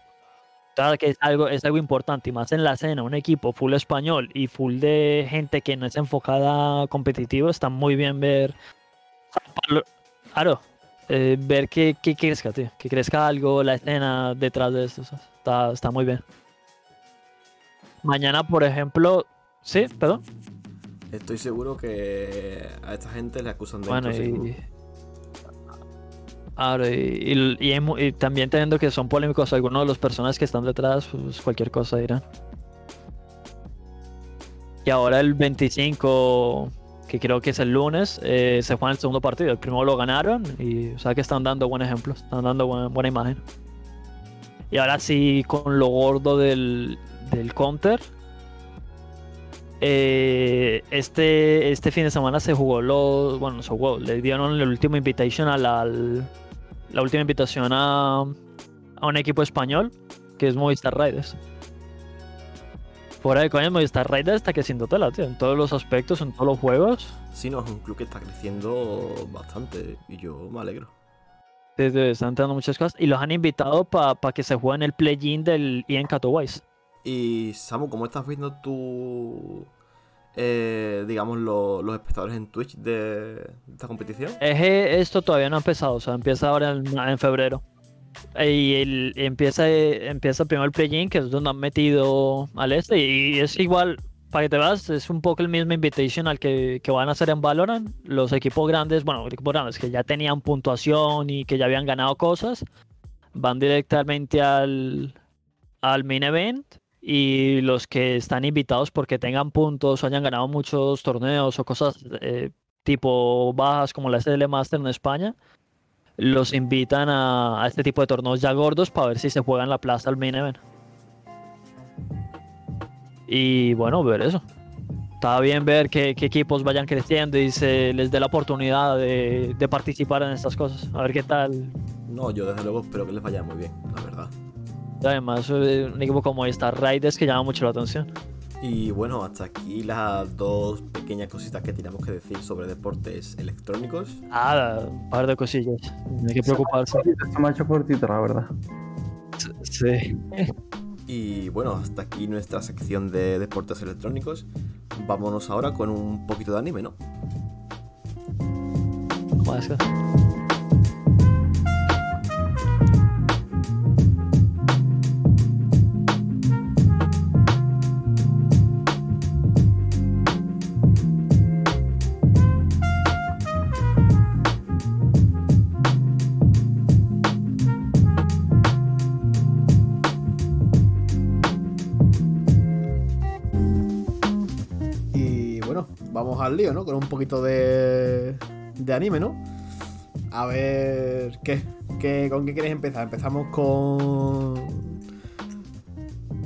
Que es algo, es algo importante, y más en la escena, un equipo full español y full de gente que no es enfocada competitivo, está muy bien ver. Claro, eh, ver que, que crezca, tío. Que crezca algo, la escena detrás de esto. Está, está muy bien. Mañana, por ejemplo. Sí, perdón. Estoy seguro que a esta gente le acusan de Bueno, y. Ahora, y, y- y también teniendo que son polémicos algunos de los personajes que están detrás, pues cualquier cosa dirán. Y ahora el 25, que creo que es el lunes, eh, se juega el segundo partido. El primero lo ganaron y o sea que están dando buen ejemplo, están dando buena, buena imagen. Y ahora sí, con lo gordo del, del counter. eh, este, este fin de semana se jugó los. Bueno, se jugó. Le dieron el último invitation a la, al- la última invitación a, a un equipo español que es Movistar Raiders. Fuera de coña, Movistar Raiders está creciendo tela, tío. En todos los aspectos, en todos los juegos. Sí, no, es un club que está creciendo bastante y yo me alegro. Sí, sí, Están entrando muchas cosas. Y los han invitado para que se jueguen el play-in del IEN Katowice. Y Samu, ¿cómo estás viendo tú, eh, digamos, lo- los espectadores en Twitch de, esta competición? Eje, esto todavía no ha empezado, o sea, empieza ahora en, en febrero. Y el- empieza, empieza primero el play-in, que es donde han metido al este. Y es igual, para que te veas, es un poco el mismo invitation al que, que van a hacer en Valorant. Los equipos grandes, bueno, equipos grandes que ya tenían puntuación y que ya habían ganado cosas, van directamente al, al main event y los que están invitados porque tengan puntos o hayan ganado muchos torneos o cosas eh, tipo bajas como la SL Master en España, los invitan a, a este tipo de torneos ya gordos para ver si se juega en la plaza al main event. Y bueno, ver eso. Está bien ver que, que equipos vayan creciendo y se les dé la oportunidad de, de participar en estas cosas. A ver qué tal. No, yo desde luego espero que les vaya muy bien, la verdad. Y Además, eh, un equipo como Star Raiders que llama mucho la atención. Y bueno, hasta aquí las dos pequeñas cositas que teníamos que decir sobre deportes electrónicos. Ah, un par de cosillas. No hay que preocuparse. Se me ha hecho cortito, la verdad. Sí. Y bueno, hasta aquí nuestra sección de deportes electrónicos. Vámonos ahora con un poquito de anime, ¿no? ¿Cómo al lío, ¿no? Con un poquito de, de anime, ¿no? A ver, ¿qué? ¿Qué- ¿Con qué quieres empezar? Empezamos con...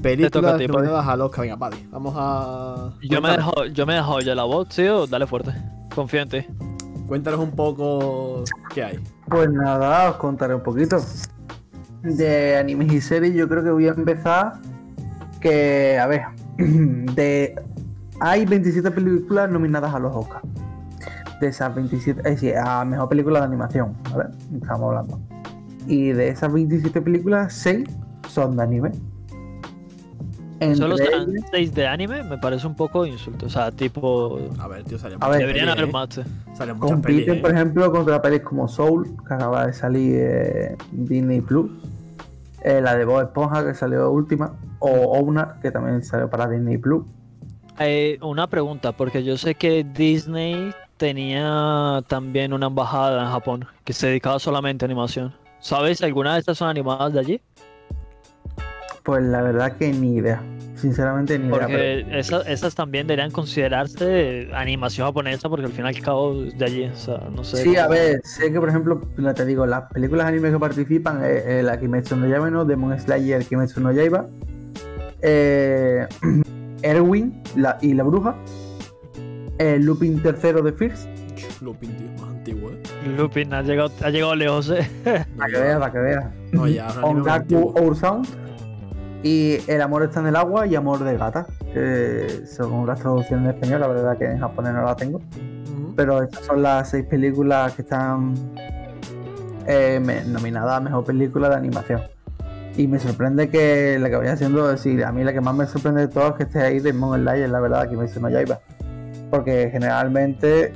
Películas nominadas al Oscar. Venga, Paddy, vamos a... Yo me, dejado, yo me he dejado ya la voz, tío. Dale fuerte. Confío en ti. Cuéntanos un poco qué hay. Pues nada, os contaré un poquito. De animes y series, yo creo que voy a empezar. Que, a ver, de hay 27 películas nominadas a los Oscars. De esas 27, es decir, a mejor película de animación, ¿vale? Estamos hablando. Y de esas 27 películas, 6 son de anime. Entre Solo serán ellas- 6 de anime, me parece un poco insulto. O sea, tipo. A ver, tío, salen A ver, Deberían pelis, haber ¿eh? más. pelis, compiten, ¿eh? por ejemplo, contra pelis como Soul, que acaba de salir eh, Disney Plus. Eh, la de Bob Esponja, que salió última. O Ouna, que también salió para Disney Plus. Eh, una pregunta, porque yo sé que Disney tenía también una embajada en Japón que se dedicaba solamente a animación. ¿Sabes si alguna de estas son animadas de allí? Pues la verdad que ni idea. Sinceramente ni idea. pero- Porque esas, esas también deberían considerarse animación japonesa porque al fin y al cabo es de allí. O sea, no sé. Sí, a ver, sé que por ejemplo, te digo, las películas anime que participan es eh, la Kimetsu no Yaiba, ¿no? Demon Slayer, Kimetsu no Yaiba, eh, Erwin la, y la bruja, el Lupin tercero de Fierce, Lupin, tío, más antiguo, ¿eh? Lupin ha llegado, ha llegado lejos, eh. para que veas, para que veas. No, ya, Ongaku. Our Sound y El amor está en el agua y Amor de gata, que según las traducciones en español, la verdad que en japonés no la tengo. Ujú. Pero estas son las seis películas que están eh, nominadas a mejor película de animación. Y me sorprende que la que vaya haciendo, es decir, a mí la que más me sorprende de todas es que esté ahí Demon Slayer, la verdad, que me hizo no Yaiba. Porque generalmente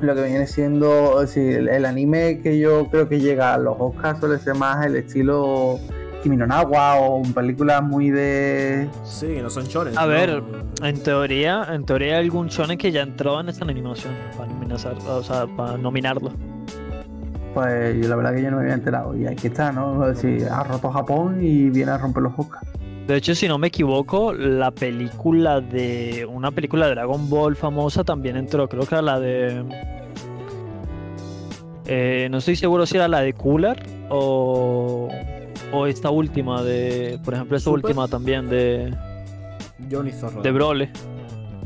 lo que viene siendo, es decir, el, el anime que yo creo que llega a los Oscars suele ser más el estilo Kimi no Nawa o películas muy de Sí, no son shonen. A ¿no? ver, en teoría, en teoría hay algún shonen que ya entró en esta animación para nominar, o sea, para nominarlo. Pues yo la verdad que yo no me había enterado. Y aquí está, ¿no? Es decir, ha roto Japón y viene a romper los Oscars. De hecho, si no me equivoco, la película de. Una película de Dragon Ball famosa también entró. Creo que era la de. eh, no estoy seguro si era la de Cooler o. O esta última de. Por ejemplo, esta ¿Super? última también de. Johnny Zorro. De Broly.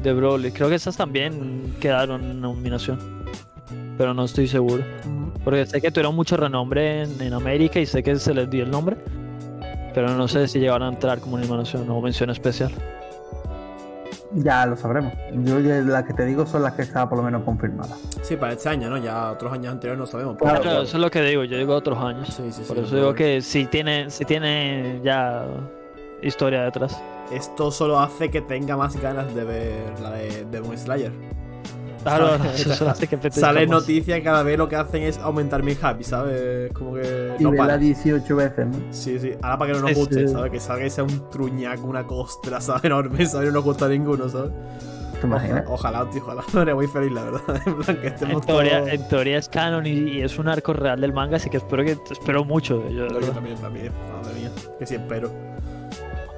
De Broly. Creo que esas también quedaron en nominación. Pero no estoy seguro. Porque sé que tuvieron mucho renombre en, en América y sé que se les dio el nombre. Pero no sé si llegaron a entrar como animación o mención especial. Ya lo sabremos. Yo las que te digo son las que están por lo menos confirmadas. Sí, para este año, ¿no? Ya otros años anteriores no sabemos. Claro, Claro, eso es lo que digo, yo digo otros años. Sí, sí, sí. Por eso digo que si tiene, si tiene ya historia detrás. Esto solo hace que tenga más ganas de ver la de Demon Slayer. Claro, Sale más. noticias cada vez lo que hacen es aumentar mi hype, ¿sabes? Como que Y no verla para. 18 veces, ¿no? Sí, sí. Ahora para que no nos guste, sí. ¿sabes? Que salga y sea un truñaco, una costra, ¿sabes? Enorme, ¿sabes? No nos gusta a ninguno, ¿sabes? ¿Te imaginas? Ojalá, tío, ojalá. Me haré muy feliz, la verdad. En plan, que En estemos teoría, todos- en teoría es canon y, y es un arco real del manga, así que espero que espero mucho de ello. No, yo también, también. Madre mía. Que sí espero.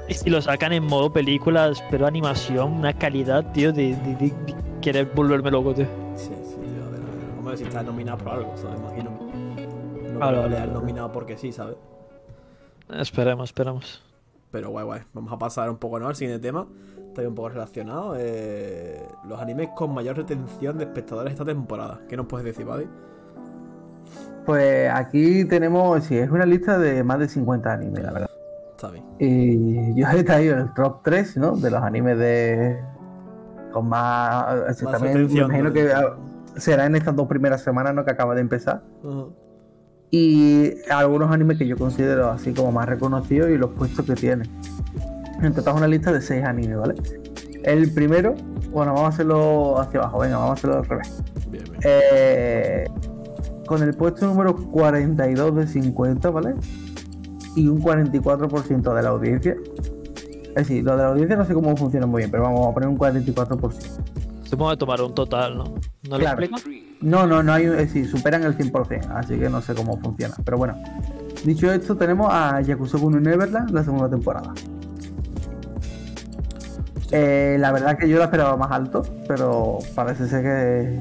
Y si lo sacan en modo película, espero animación, una calidad, tío, de, de, de- de querer volverme loco, tío. Sí, sí, tío. A ver, a ver. Hombre, si está nominado por algo, ¿sabes? Imagino. No Claro, creo que le claro, hayan claro. nominado porque sí, ¿sabes? Esperemos, esperemos. Pero guay, guay. Vamos a pasar un poco, ¿no? Al siguiente tema. Está un poco relacionado. eh, los animes con mayor retención de espectadores esta temporada. ¿Qué nos puedes decir, Buddy? Pues aquí tenemos, sí, es una lista de más de 50 animes, la verdad. Está bien. Y yo he traído el top 3, ¿no? De los animes de. Con más. Más también me imagino ¿no? que ah, será en estas dos primeras semanas, ¿no? Que acaba de empezar. Ujú. Y algunos animes que yo considero así como más reconocidos y los puestos que tienen. En total es una lista de 6 animes, ¿vale? El primero, bueno, vamos a hacerlo hacia abajo, venga, vamos a hacerlo al revés. Bien, bien. Eh, con el puesto número 42 de 50, ¿vale? Y un 44% de la audiencia. Es decir, lo de la audiencia no sé cómo funciona muy bien, pero vamos a poner un 44%. Supongo que tomar un total, ¿no? ¿No Claro. lo explico? No, no, no hay, es decir, superan el 100%, así que no sé cómo funciona. Pero bueno, dicho esto, tenemos a Yakuza Kun Neverland, la segunda temporada. Eh, la verdad que yo la esperaba más alto, pero parece ser que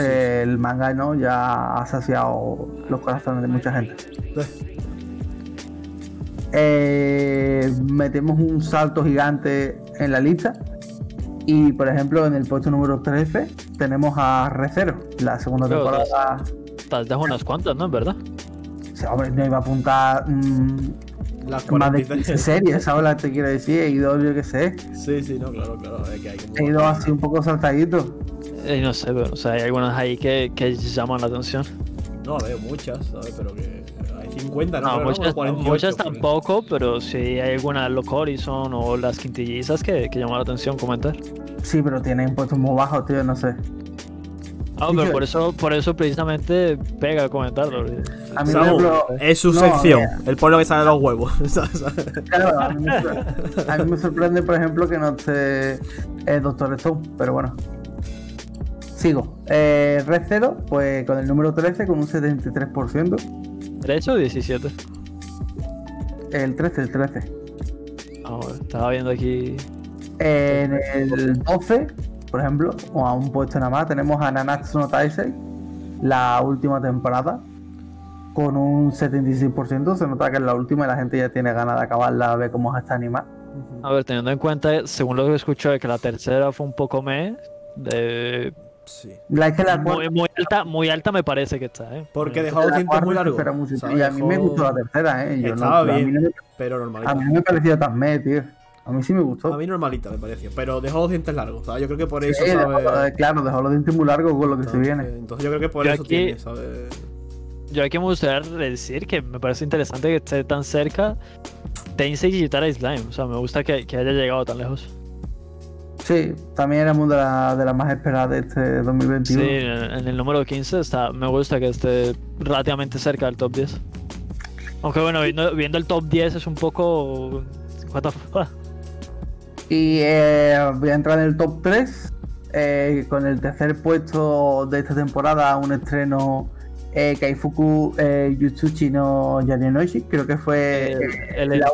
eh, el manga no ya ha saciado los corazones de mucha gente. Eh, metemos un salto gigante en la lista. Y por ejemplo, en el puesto número 13 tenemos a Recero, la segunda Pero temporada. Tal vez unas cuantas, ¿no? En verdad. O sea, hombre, no iba a apuntar mm, Las más de 15 43. series, ¿sabes lo que te quiero decir? He ido, yo qué sé, Sí, sí, no, claro, claro. Es que hay como... he ido así un poco saltadito. Eh, no sé, pero o sea, hay algunas ahí que, que llaman la atención. No, veo muchas, ¿sabes? Pero que 50, No, muchas, 48, muchas por ahí. tampoco, pero sí hay algunas los Horizon o las quintillizas que, que llaman la atención comentar. Sí, pero tienen puestos muy bajos, tío, no sé. Ah, pero por eso, por eso precisamente pega comentarlo. A mí, Samu, ejemplo, es su no, sección. mira. El pueblo que sale de los huevos. claro, a, mí me, sor- a mí me sorprende, por ejemplo, que no esté el Doctor Stone, pero bueno. Sigo. Eh, Red Zero, pues con el número 13, con un 73%. ¿13 o 17? El 13, el 13. Ah, estaba viendo aquí. En el 12, por ejemplo, o a un puesto nada más, tenemos a Nanatsu no Taisei, la última temporada, con un 76%. Se nota que es la última y la gente ya tiene ganas de acabarla, a ver cómo está animada. A ver, teniendo en cuenta, según lo que escuché, que la tercera fue un poco me. De... Sí. La es que la Muy, alta, muy alta me parece que está, ¿eh? Porque Muy dejó dientes cuarta muy ¿sabes? Y a mí me gustó la tercera, ¿eh? Yo no- Estaba a, mí bien. no me, Pero a normalita. mí no me pareció tan me, tío. A mí sí me gustó. A mí normalita me pareció. Pero dejó los dientes largos. ¿sabes? Yo creo que por eso, Sí, dejó- ¿sabes? eh, claro, dejó los dientes muy largos con lo que se viene. entonces yo creo que por Yo eso aquí- tiene, ¿sabes? Yo aquí me gustaría decir que me parece interesante que esté tan cerca Tensei Digital Slime. O sea, me gusta que, que haya llegado tan lejos. Sí, también era una de las de las más esperadas de este 2021. Sí, en, el número 15 está, me gusta que esté relativamente cerca del top 10. Aunque bueno, viendo, viendo el top 10 es un poco... what the fuck. Y eh, voy a entrar en el top 3. eh, con el tercer puesto de esta temporada, un estreno eh, Kaifuku eh, Yutsuchi no Yanenoshi. Creo que fue El, el la-.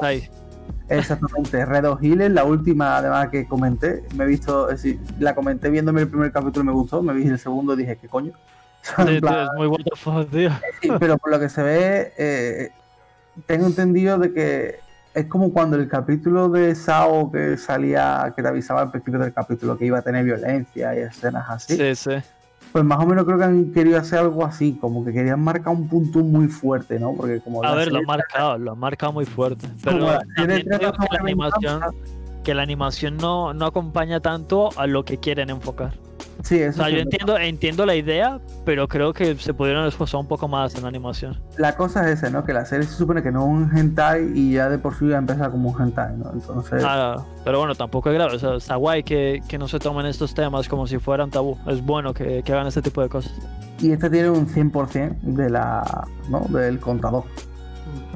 Exactamente Red of Healer, la última además que comenté. Me he visto, es decir, la comenté viéndome el primer capítulo y me gustó. Me vi el segundo y dije, ¿qué coño? Sí, plan, es muy what the fuck, tío. Sí, pero por lo que se ve, eh, tengo entendido de que es como cuando el capítulo de Sao que salía, que te avisaba al principio del capítulo que iba a tener violencia y escenas así. Sí, sí. Pues más o menos creo que han querido hacer algo así, como que querían marcar un punto muy fuerte, ¿no? Porque como A ver, lo han marcado, lo han marcado muy fuerte. Pero también digo que la animación, que la animación no, no acompaña tanto a lo que quieren enfocar. Sí, O eso sea, sí yo entiendo, entiendo la idea, pero creo que se pudieron esforzar un poco más en la animación. La cosa es esa, ¿no? Que la serie se supone que no es un hentai y ya de por sí va a empezar como un hentai, ¿no? Entonces, Ah, pero bueno, tampoco es grave. O sea, está guay que, que no se tomen estos temas como si fueran tabú. Es bueno que, que hagan este tipo de cosas. y este tiene un 100% de la, ¿no? del contador.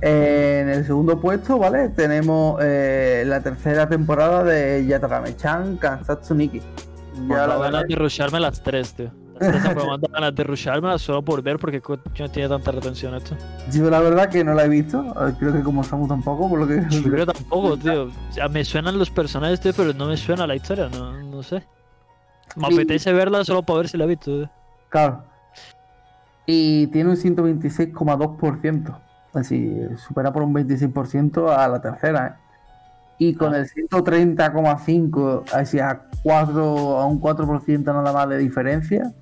En el segundo puesto, ¿vale? Tenemos eh, la tercera temporada de Yatagame-chan Kansatsu Niki. Ya la ganas de rusharme las tres, tío. Las tres me ganas de rushármelas solo por ver porque no tiene tanta retención esto. Yo la verdad que no la he visto. eh, Creo que como Samu tampoco, por lo que. Yo creo tampoco, tío. O sea, me suenan los personajes, tío, pero no me suena la historia, no, no sé. Me Y- apetece verla solo para ver si la he visto, tío. Claro. Y tiene un 126,2%. Así, supera por un 26% a la tercera, ¿eh? Y con el 130,5 hacia 4, a un 4% nada más de diferencia,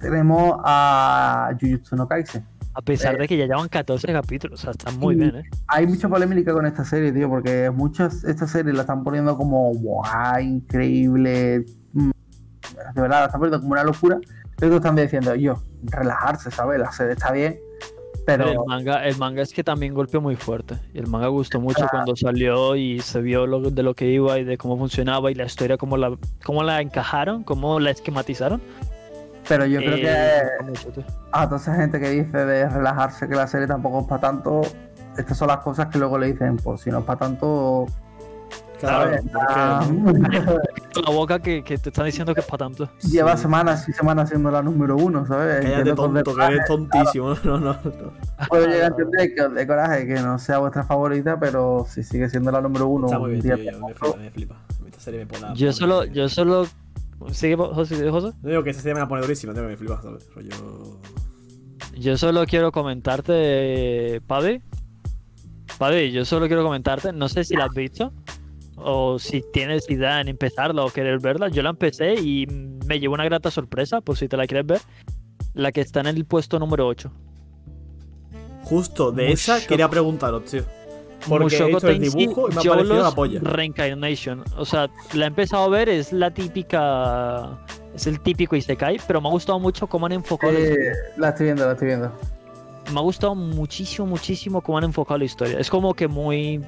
tenemos a Jujutsu no Kaisen. A pesar Eh. de que ya llevan 14 capítulos, o sea, están muy bien, eh. Hay mucha polémica con esta serie, tío, porque muchas esta serie la están poniendo como guau, increíble. mm, De verdad, la están poniendo como una locura. Pero están diciendo, yo, relajarse, ¿sabes? La serie está bien, pero el, manga, el manga es que también golpeó muy fuerte. El manga gustó mucho Ah. cuando salió y se vio lo, de lo que iba y de cómo funcionaba y la historia, cómo la, cómo la encajaron, cómo la esquematizaron. pero yo creo Eh, que a toda esa gente que dice de relajarse, que la serie tampoco es para tanto, estas son las cosas que luego le dicen, pues si no es para tanto, Claro, porque Ah, la boca que, que te están diciendo que es para tanto. Lleva Sí. semanas y semanas siendo la número uno, ¿sabes? cállate tonto, que eres tontísimo. No, no, no. Puedo llegar a entender que dé coraje que no sea vuestra favorita, pero si sigue siendo la número uno, Está muy bien, día tío. yo- Me flipa, me flipa. Esta serie me pone. Yo solo, yo solo. ¿Sigue José? José? No digo que esta serie me la pone durísima, que me flipa, ¿sabes? Rollo. Yo solo quiero comentarte, Pavi. Pavi, yo solo quiero comentarte, no sé si la has visto o si tienes idea en empezarla o querer verla. Yo la empecé y me llevó una grata sorpresa, por si te la quieres ver. La que está en el puesto número 8. Justo de Mushoku- esa quería preguntaros, tío. Porque he visto el dibujo y me ha parecido la polla. Reincarnation. O sea, la he empezado a ver, es la típica. Es el típico Isekai, pero me ha gustado mucho cómo han enfocado la Eh, la estoy viendo, la estoy viendo. me ha gustado muchísimo, muchísimo cómo han enfocado la historia. Es como que muy.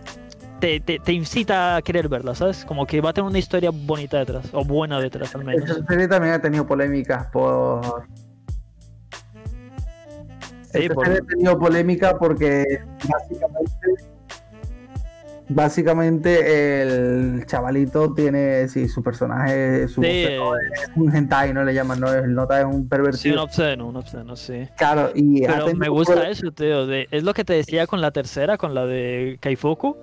Te, te, te incita a querer verla, ¿sabes? Como que va a tener una historia bonita detrás, o buena detrás al menos. Esta serie también ha tenido polémicas por. Sí, Esta por- serie ha tenido polémica porque básicamente. Básicamente el chavalito tiene, sí, su personaje, su Sí, es un hentai, no le llaman, no es, nota es un sí, un pervertido. obsceno, un obsceno, sí. Claro, y Pero me gusta eso, tío. de- es lo que te decía con la tercera, con la de Kaifoku.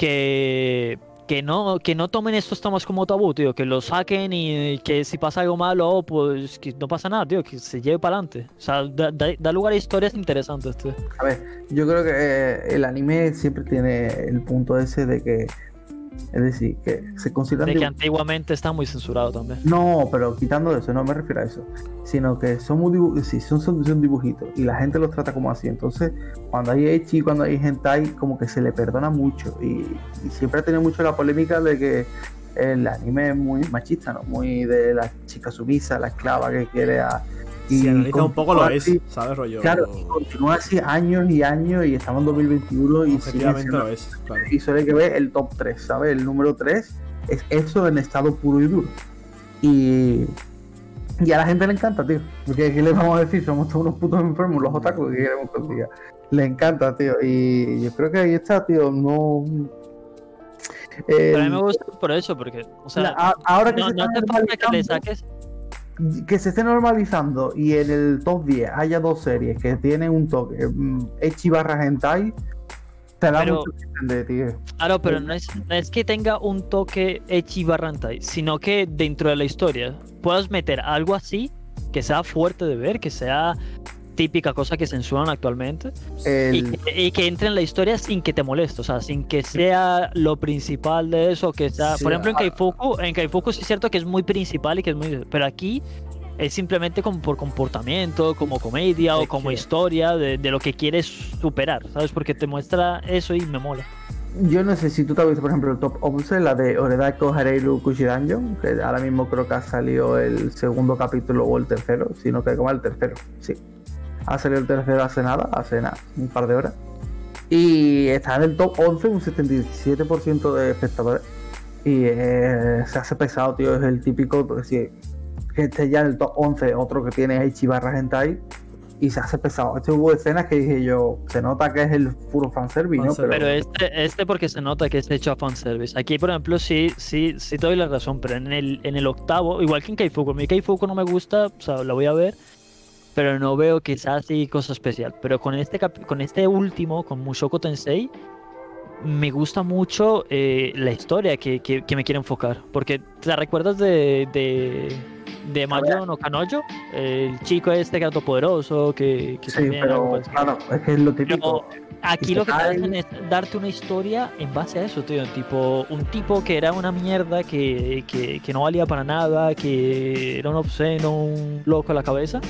Que, que, no, que no tomen estos temas como tabú, tío. Que lo saquen y que si pasa algo malo, pues que no pasa nada, tío. Que se lleve para adelante. O sea, da, da- lugar a historias interesantes, tío. A ver, yo creo que eh, el anime siempre tiene el punto ese de que, es decir, que se consideran De que antiguamente está muy censurado también. No, pero quitando eso, no me refiero a eso. Sino que son, muy dibu- sí, son, son, son dibujitos y la gente los trata como así. Entonces, cuando hay Echi, cuando hay hentai, como que se le perdona mucho. Y, y siempre ha tenido mucho la polémica de que el anime es muy machista, ¿no? Muy de la chica sumisa, la esclava que quiere a. Si analiza un poco lo continúa es, así, ¿sabes? Rollo. Claro, y continúa así años y años y estamos en 2021 y siendo lo es, claro. y suele que ver el top 3, ¿sabes? El número 3 es eso en estado puro y duro. Y, y a la gente le encanta, tío. Porque ¿qué le vamos a decir? Somos todos unos putos enfermos, los otakus que queremos que os diga. Le encanta, tío. Y yo creo que ahí está, tío. No. Pero a mí me gusta por eso, porque, o sea, la- a- ahora que no, se no hace falta que le saques. Que se esté normalizando y en el top 10 haya dos series que tienen un toque mm, Echi barra hentai, te da Pero- mucho que entender, tío. Claro, pero no es, no es que tenga un toque Echi Barrantai, sino que dentro de la historia puedas meter algo así que sea fuerte de ver, que sea típica cosa que censuran actualmente y El- que, y que entre en la historia sin que te moleste, o sea, sin que sea lo principal de eso, que sea, Sí, por ejemplo en ah. Kaifuku, en Kaifuku sí es cierto que es muy principal y que es muy, pero aquí es simplemente como por comportamiento, como comedia o como que- historia de, de lo que quieres superar, ¿sabes? Porque te muestra eso y me mola. Yo no sé si tú te has visto, por ejemplo, el top 11, la de Oredako Hareiru Kushidanjon, que ahora mismo creo que ha salido el segundo capítulo o el tercero, sino que como el tercero, sí. Ha salido el tercero hace nada, hace nada, un par de horas. Y está en el top 11, un 77% de espectadores. Y eh, se hace pesado, tío, es el típico, pues, que esté ya en el top 11, otro que tiene Ichi barra Hentai. y se hace pesado. Este hubo escenas que dije yo, se nota que es el puro fanservice, ¿no? Fanservice. Pero este, este porque se nota que es hecho a fanservice. Aquí, por ejemplo, sí, sí, sí te doy la razón, pero en el, en el octavo, igual que en Keifuku, a mí Keifuku no me gusta, o sea, la voy a ver, pero no veo quizás así cosa especial. Pero con este, con este último, con Mushoku Tensei, me gusta mucho eh, la historia que, que, que me quiere enfocar. Porque, ¿te recuerdas de, de, de Mayo no Kanojo? El chico este que era todopoderoso, que, que Sí, pero pues, claro, es que es lo típico. pero aquí lo que te se hacen es darte una historia en base a eso, tío. Tipo, un tipo que era una mierda, que, que, que no valía para nada, que era un obsceno, un loco a la cabeza.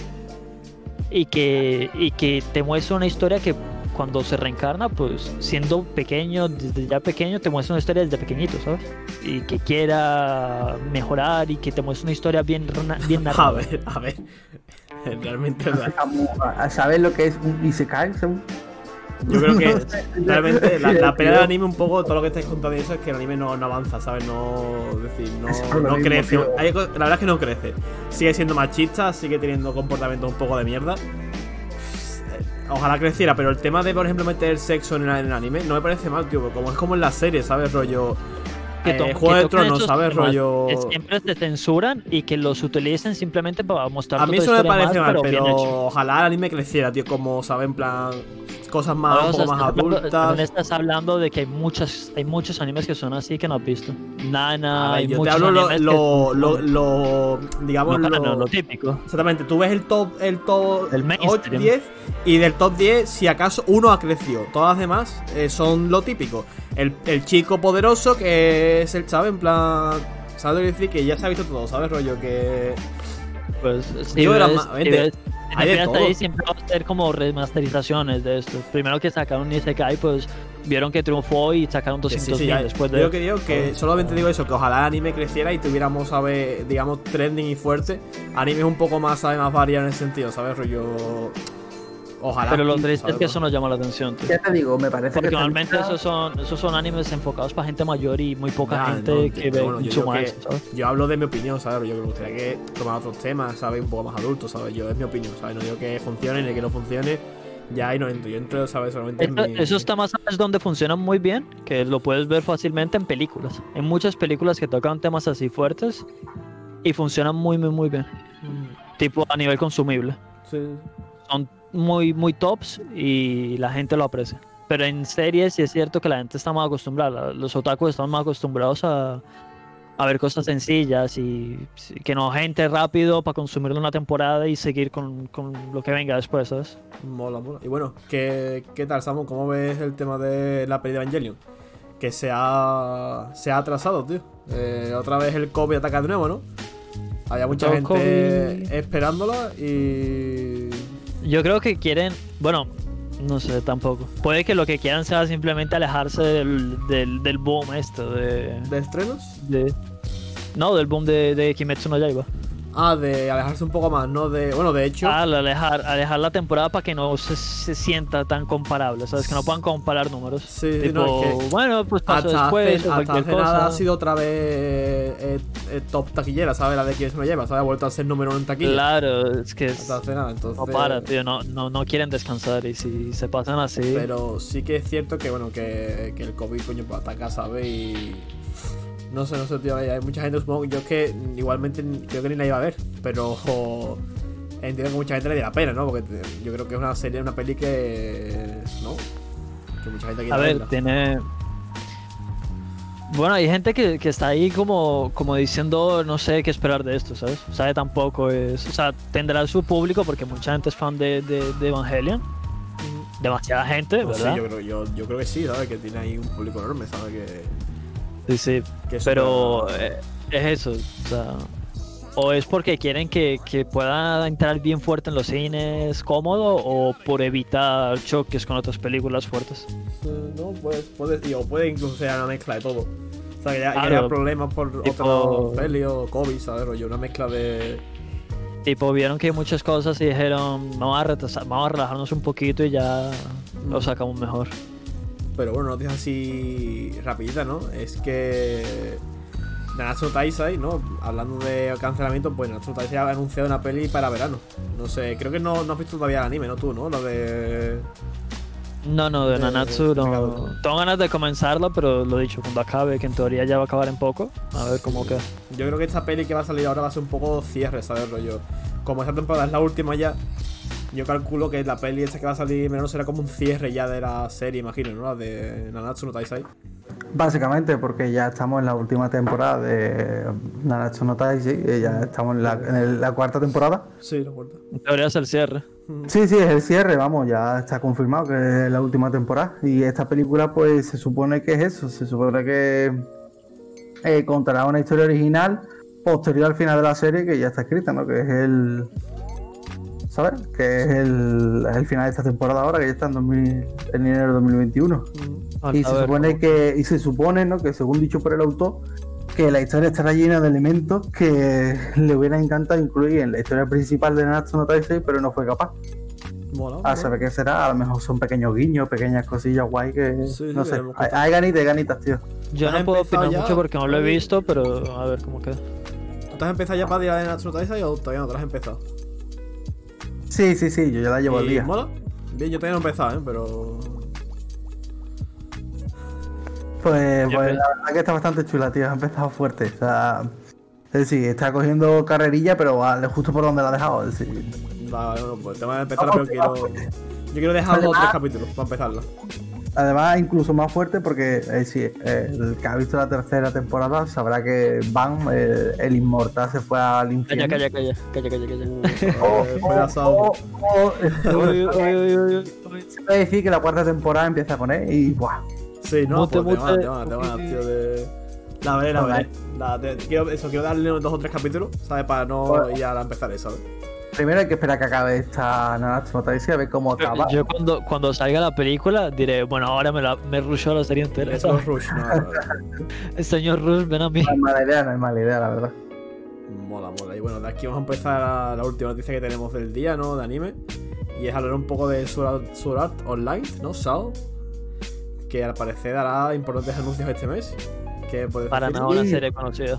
Y que, y que te muestra una historia que cuando se reencarna, pues siendo pequeño, desde ya pequeño, te muestra una historia desde pequeñito, ¿sabes? Y que quiera mejorar y que te muestra una historia bien, bien A ver, a ver. Realmente, saber lo que es un Isekai, yo creo que realmente la, la pelea del anime un poco, todo lo que estáis contando y eso es que el anime no, no avanza, ¿sabes? No, es decir, no, no crece. Hay la verdad es que no crece. Sigue siendo machista, sigue teniendo comportamientos un poco de mierda. Eh, Ojalá creciera, pero el tema de, por ejemplo, meter sexo en el, en el anime no me parece mal, tío. Como es como en la serie, ¿sabes? Rollo. que eh, to- que Juego de Tronos, ¿sabes? Rollo. que siempre se censuran y que los utilicen simplemente para mostrar A mí eso me parece mal, pero hecho. ojalá el anime creciera, tío. Como, ¿sabes? En plan. Cosas más, Ahora, un o sea, poco más estás hablando- adultas. también estás hablando de que hay muchas hay muchos animes que son así que no has visto. Nana, ver, hay yo te hablo lo, digamos, no, lo, no, lo típico. Exactamente, tú ves el top, el top El 8, mainstream. 10 y del top 10, si acaso uno ha crecido. Todas las demás eh, son lo típico. El, el chico poderoso que es el, ¿sabes? En plan, ¿sabes lo que decir? Que ya se ha visto todo, ¿sabes? Rollo que... Pues si Yo era más- si fijas todo. ahí siempre va a ser como remasterizaciones de esto. Primero que sacaron Isekai, pues vieron que triunfó y sacaron que 200 sí, sí, ya- después yo de lo que digo que solamente digo eso, que ojalá el anime creciera y tuviéramos, ¿sabes? Digamos, trending y fuerte. Animes un poco más, ¿sabes? Más variados en ese sentido, ¿sabes? Rollo... Ojalá. Pero lo triste ¿sabes? es que eso nos llama la atención, tío. Ya te digo, me parece Porque que. normalmente esos son, esos son animes enfocados para gente mayor y muy poca gente no, que ve bueno, yo que- maestro, ¿sabes? Yo hablo de mi opinión, ¿sabes? Yo que me gustaría que tomara otros temas, ¿sabes? Un poco más adultos, ¿sabes? Yo es mi opinión, ¿sabes? No digo que funcione ni que no funcione. Ya ahí no entro. Yo entro, ¿sabes? Solamente en Esto- mi... Esos temas ¿sabes dónde funcionan muy bien, que lo puedes ver fácilmente en películas. En muchas películas que tocan temas así fuertes y funcionan muy, muy, muy bien. Mm, Tipo a nivel consumible. Sí. Son muy, muy tops y la gente lo aprecia. Pero en series sí es cierto que la gente está más acostumbrada. Los otakus están más acostumbrados a, a ver cosas sencillas y que no gente rápido para consumirlo una temporada y seguir con, con lo que venga después, ¿sabes? Mola, mola. Y bueno, ¿qué, qué tal, Samu? ¿Cómo ves el tema de la peli de Evangelion? Que se ha, se ha atrasado, tío. Eh, otra vez el COVID ataca de nuevo, ¿no? Había mucha gente COVID. esperándola y... Yo creo que quieren, bueno, no sé tampoco. Puede que lo que quieran sea simplemente alejarse del, del, del boom esto de, ¿De estrenos? de- No, del boom de, de Kimetsu no Yaiba. Ah, de alejarse un poco más, ¿no? De... Bueno, de hecho... Ah, al alejar, alejar la temporada para que no se, se sienta tan comparable, ¿sabes? Que no puedan comparar números. Sí, tipo, no, es que bueno, pues pasó hasta después hace, o hasta hace cosa. nada ha sido otra vez eh, eh, top taquillera, ¿sabes? La de quien se lo lleva, ¿sabes? Ha vuelto a ser número uno en taquilla. Claro, es que es- Hasta hace nada, entonces... no para, tío, no, no, no quieren descansar y si se pasan así... Pero sí que es cierto que, bueno, que, que el COVID, coño, pues ataca, ¿sabes? Y... No sé, no sé, tío, hay, mucha gente, supongo yo es que igualmente creo que ni la iba a ver, pero jo, entiendo que mucha gente le diera pena, ¿no? Porque yo creo que es una serie, una peli que... ¿No? Que mucha gente quiere A ver, verla. tiene. Bueno, hay gente que, que está ahí como, como diciendo no sé qué esperar de esto, ¿sabes? O sea, tampoco es. O sea, tendrá su público porque mucha gente es fan de, de, de Evangelion. Demasiada gente, No ¿verdad? yo, creo, yo, yo creo que sí, ¿sabes? Que tiene ahí un público enorme, ¿sabes? Que, Sí, sí. Pero eh, es eso. O sea. O es porque quieren que, que pueda entrar bien fuerte en los cines, cómodo, o por evitar choques con otras películas fuertes. Eh, No, pues puede, y- o puede incluso ser una mezcla de todo. O sea, que ya, haya problemas por tipo- otro peli o COVID, ¿sabes? Rollo, una mezcla de... Tipo, vieron que hay muchas cosas y dijeron, vamos a, retrasar, vamos a relajarnos un poquito y ya Mm. lo sacamos mejor. Pero bueno, noticias así rapidita, ¿no? Es que Nanatsu Taisai, ¿no? Hablando de cancelamiento, pues Nanatsu Taisai ha anunciado una peli para verano. No sé, creo que no, no has visto todavía el anime, ¿no? Tú, ¿no? Lo de... No, no, de De- Nanatsu no. Tengo ganas de comenzarlo, pero lo dicho, cuando acabe, que en teoría ya va a acabar en poco. A ver cómo queda. Yo creo que esta peli que va a salir ahora va a ser un poco cierre, ¿sabes? Rollo. Como esta temporada es la última ya, yo calculo que la peli esta que va a salir en verano será como un cierre ya de la serie, imagino, ¿no? La de Nanatsu no Taisai. Básicamente porque ya estamos en la última temporada de Nanatsu no Taizai, eh, ya estamos en la, en el- la cuarta temporada. Sí, cuento. En teoría es el cierre. Sí, sí, es el cierre, vamos, ya está confirmado que es la última temporada. Y esta película, pues se supone que es eso, se supone que eh, contará una historia original posterior al final de la serie que ya está escrita, ¿no? Que es el. ¿Sabes? Que es el, el final de esta temporada ahora, que ya está en, 2000 en enero de 2021. A- Y se ver supone cómo- que, y se supone, ¿no? Que según dicho por el autor, que la historia estará llena de elementos que le hubiera encantado incluir en la historia principal de Natsu no Taisei, pero no fue capaz. Mola. A saber qué será, a lo mejor son pequeños guiños, pequeñas cosillas guay que. Sí, no sí, sé. Hay, hay ganitas, hay ganitas, tío. Yo ¿Has no puedo opinar ya? mucho porque no lo he visto, pero a ver cómo queda. ¿Tú te has empezado ya para ir a la de Nanatsu no Taisai o todavía no te has empezado? Sí, sí, sí, yo ya la llevo al ¿Y día. mola? Bien, yo todavía no he empezado, ¿eh? Pero... Pues, pues la verdad que está bastante chula, tío. Ha empezado fuerte. O sea, es decir, está cogiendo carrerilla, pero va justo por donde la ha dejado. Es decir, Va, bueno, pues tengo que empezar, Vamos, pero quiero... Yo quiero dejar dos o tres capítulos para empezarla. Además, incluso más fuerte porque es decir, el que ha visto la tercera temporada sabrá que Van, el, el inmortal, se fue al Calla, infierno. calla, calla, calla, calla, calla. Oh, Eh, oh, oh, oh, Uy, uy, uy, uy, uy. Se puede decir que la cuarta temporada empieza con él y ¡buah! Sí, no, Mute, pues te van, te van, te van, tío, de... La veré, la veré. La, te- quiero, eso, quiero darle dos o tres capítulos, ¿sabes? Para no Bueno. ir a empezar, ¿sabes? Primero hay que esperar que acabe esta Nanatsu no Taizai a ver cómo acaba. Yo cuando, cuando salga la película diré, bueno, ahora me, la, me rushó la serie entera. Let's go Rush, no. El señor Rush, ven a mí. No es mala idea, no es mala idea, la verdad. Mola, mola. Y bueno, de aquí vamos a empezar a la última noticia que tenemos del día, ¿no? De anime. Y es hablar un poco de Sword Art, Sword Art Online, ¿no? SAO. Que al parecer dará importantes anuncios este mes. ¿Qué puedes Para decir? nada una serie conocida.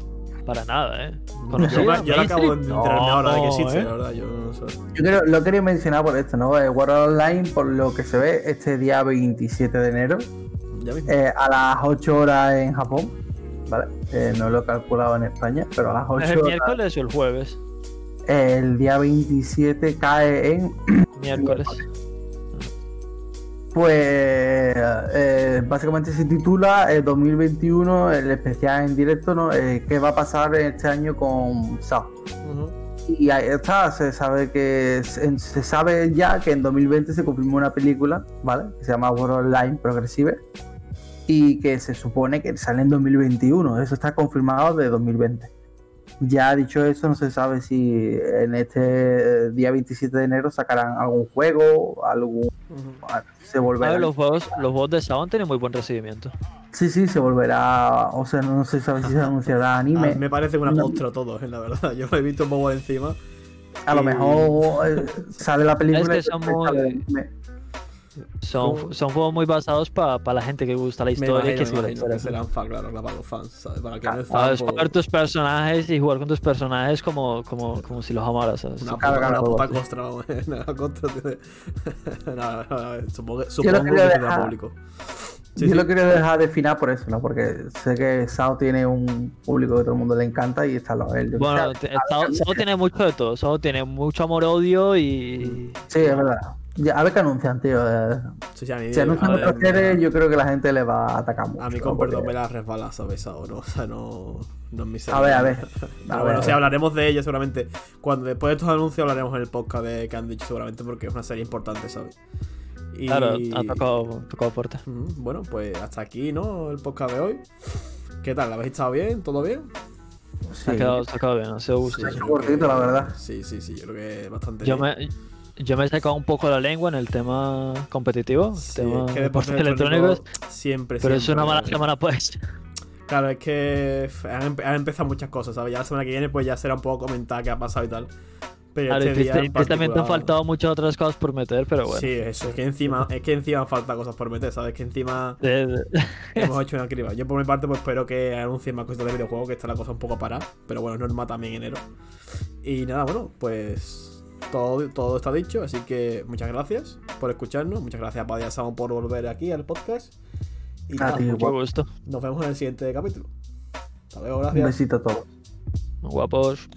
Para nada, eh. Yo, me- yo la acabo de enterarme No, ahora de que existe, eh. la verdad. Yo no sé. Yo creo, lo quería mencionar por esto, ¿no? Eh, World Online, por lo que se ve, este día 27 de enero, eh, a las 8 horas en Japón, ¿vale? Eh, no lo he calculado en España, pero a las 8 ¿Es el horas. miércoles o el jueves? El día 27 cae en. Miércoles. Pues. eh, básicamente se titula eh, 2021, el especial en directo, ¿no? Eh, ¿Qué va a pasar este año con SAO? Ujú. Y ahí está, se sabe que se, se sabe ya que en 2020 se confirmó una película, ¿vale? Que se llama World Online Progressive y que se supone que sale en 2021. Eso está confirmado de 2020. Ya dicho eso, no se sabe si en este día 27 de enero sacarán algún juego, algún Se A volverá. ver, los juegos, los juegos de Sound tienen muy buen recibimiento. Sí, sí, se volverá, o sea, no se sabe si se anunciará anime. Ah, me parece una No. postra todo, eh, la verdad. Yo lo he visto un poco encima. A lo mejor eh, sale la película Es que y Son, son juegos muy basados para la gente que gusta la Me historia y imagino, que me imagino que serán fan, claro, para los fans, ¿sabes? Para que no es Ah, fan, es pues, jugar tus personajes y jugar con tus personajes como, como, como si los amaras. ¿sabes? una Claro, puta, claro, una puta costra, vamos, una de... Nada, nada, supongo, lo supongo que dejar- público. Sí, yo sí. lo quería dejar de final por eso, ¿no? Porque sé que Sao tiene un público que todo el mundo le encanta y está lo él. Bueno, te- Sao Sao tiene mucho de todo. Sao tiene mucho amor-odio y. sí, es verdad. Ya, a ver qué anuncian, tío. eh, Sí, sí, a mí, Si anuncian otra ver, serie, yo creo que la gente le va a atacar mucho. A mí con Porque- perdón me la resbala, ¿sabes? O no, o sea, no, no es mi serie. A ver, a ver. Pero A ver, bueno, a sí, ver. hablaremos de ella seguramente. Cuando después de estos anuncios hablaremos en el podcast de que han dicho seguramente porque es una serie importante, ¿sabes? Y... Claro, ha tocado, tocado. Ujú, Bueno, pues hasta aquí, ¿no? El podcast de hoy. ¿Qué tal? ¿La habéis estado bien? ¿Todo bien? Se ha Sí. quedado, se ha quedado bien, ha sido gusto. Sí. cortito, la verdad. Sí, sí, sí, yo creo que bastante Yo bien. me, yo me he sacado un poco la lengua en el tema competitivo, Sí, tema es que deportes deportes electrónicos, siempre, pero es una mala eh, semana pues. Claro, es que han, empe- han empezado muchas cosas, ¿sabes? Ya la semana que viene pues ya será un poco comentar qué ha pasado y tal. Pero Claro, este y día en tristemente han faltado muchas otras cosas por meter, pero bueno. Sí, eso, es que encima, es que encima falta cosas por meter, ¿sabes? Que encima hemos hecho una criba. Yo por mi parte pues espero que anuncien más cosas de videojuego, que está la cosa un poco parada, pero bueno, es normal también enero. Y nada, bueno, pues todo, todo está dicho, así que muchas gracias por escucharnos, muchas gracias a Padilla Sound por volver aquí al podcast. Y nada, ti, mucho gusto. nos vemos en el siguiente capítulo. Hasta luego, Un gracias. besito a todos. Guapos.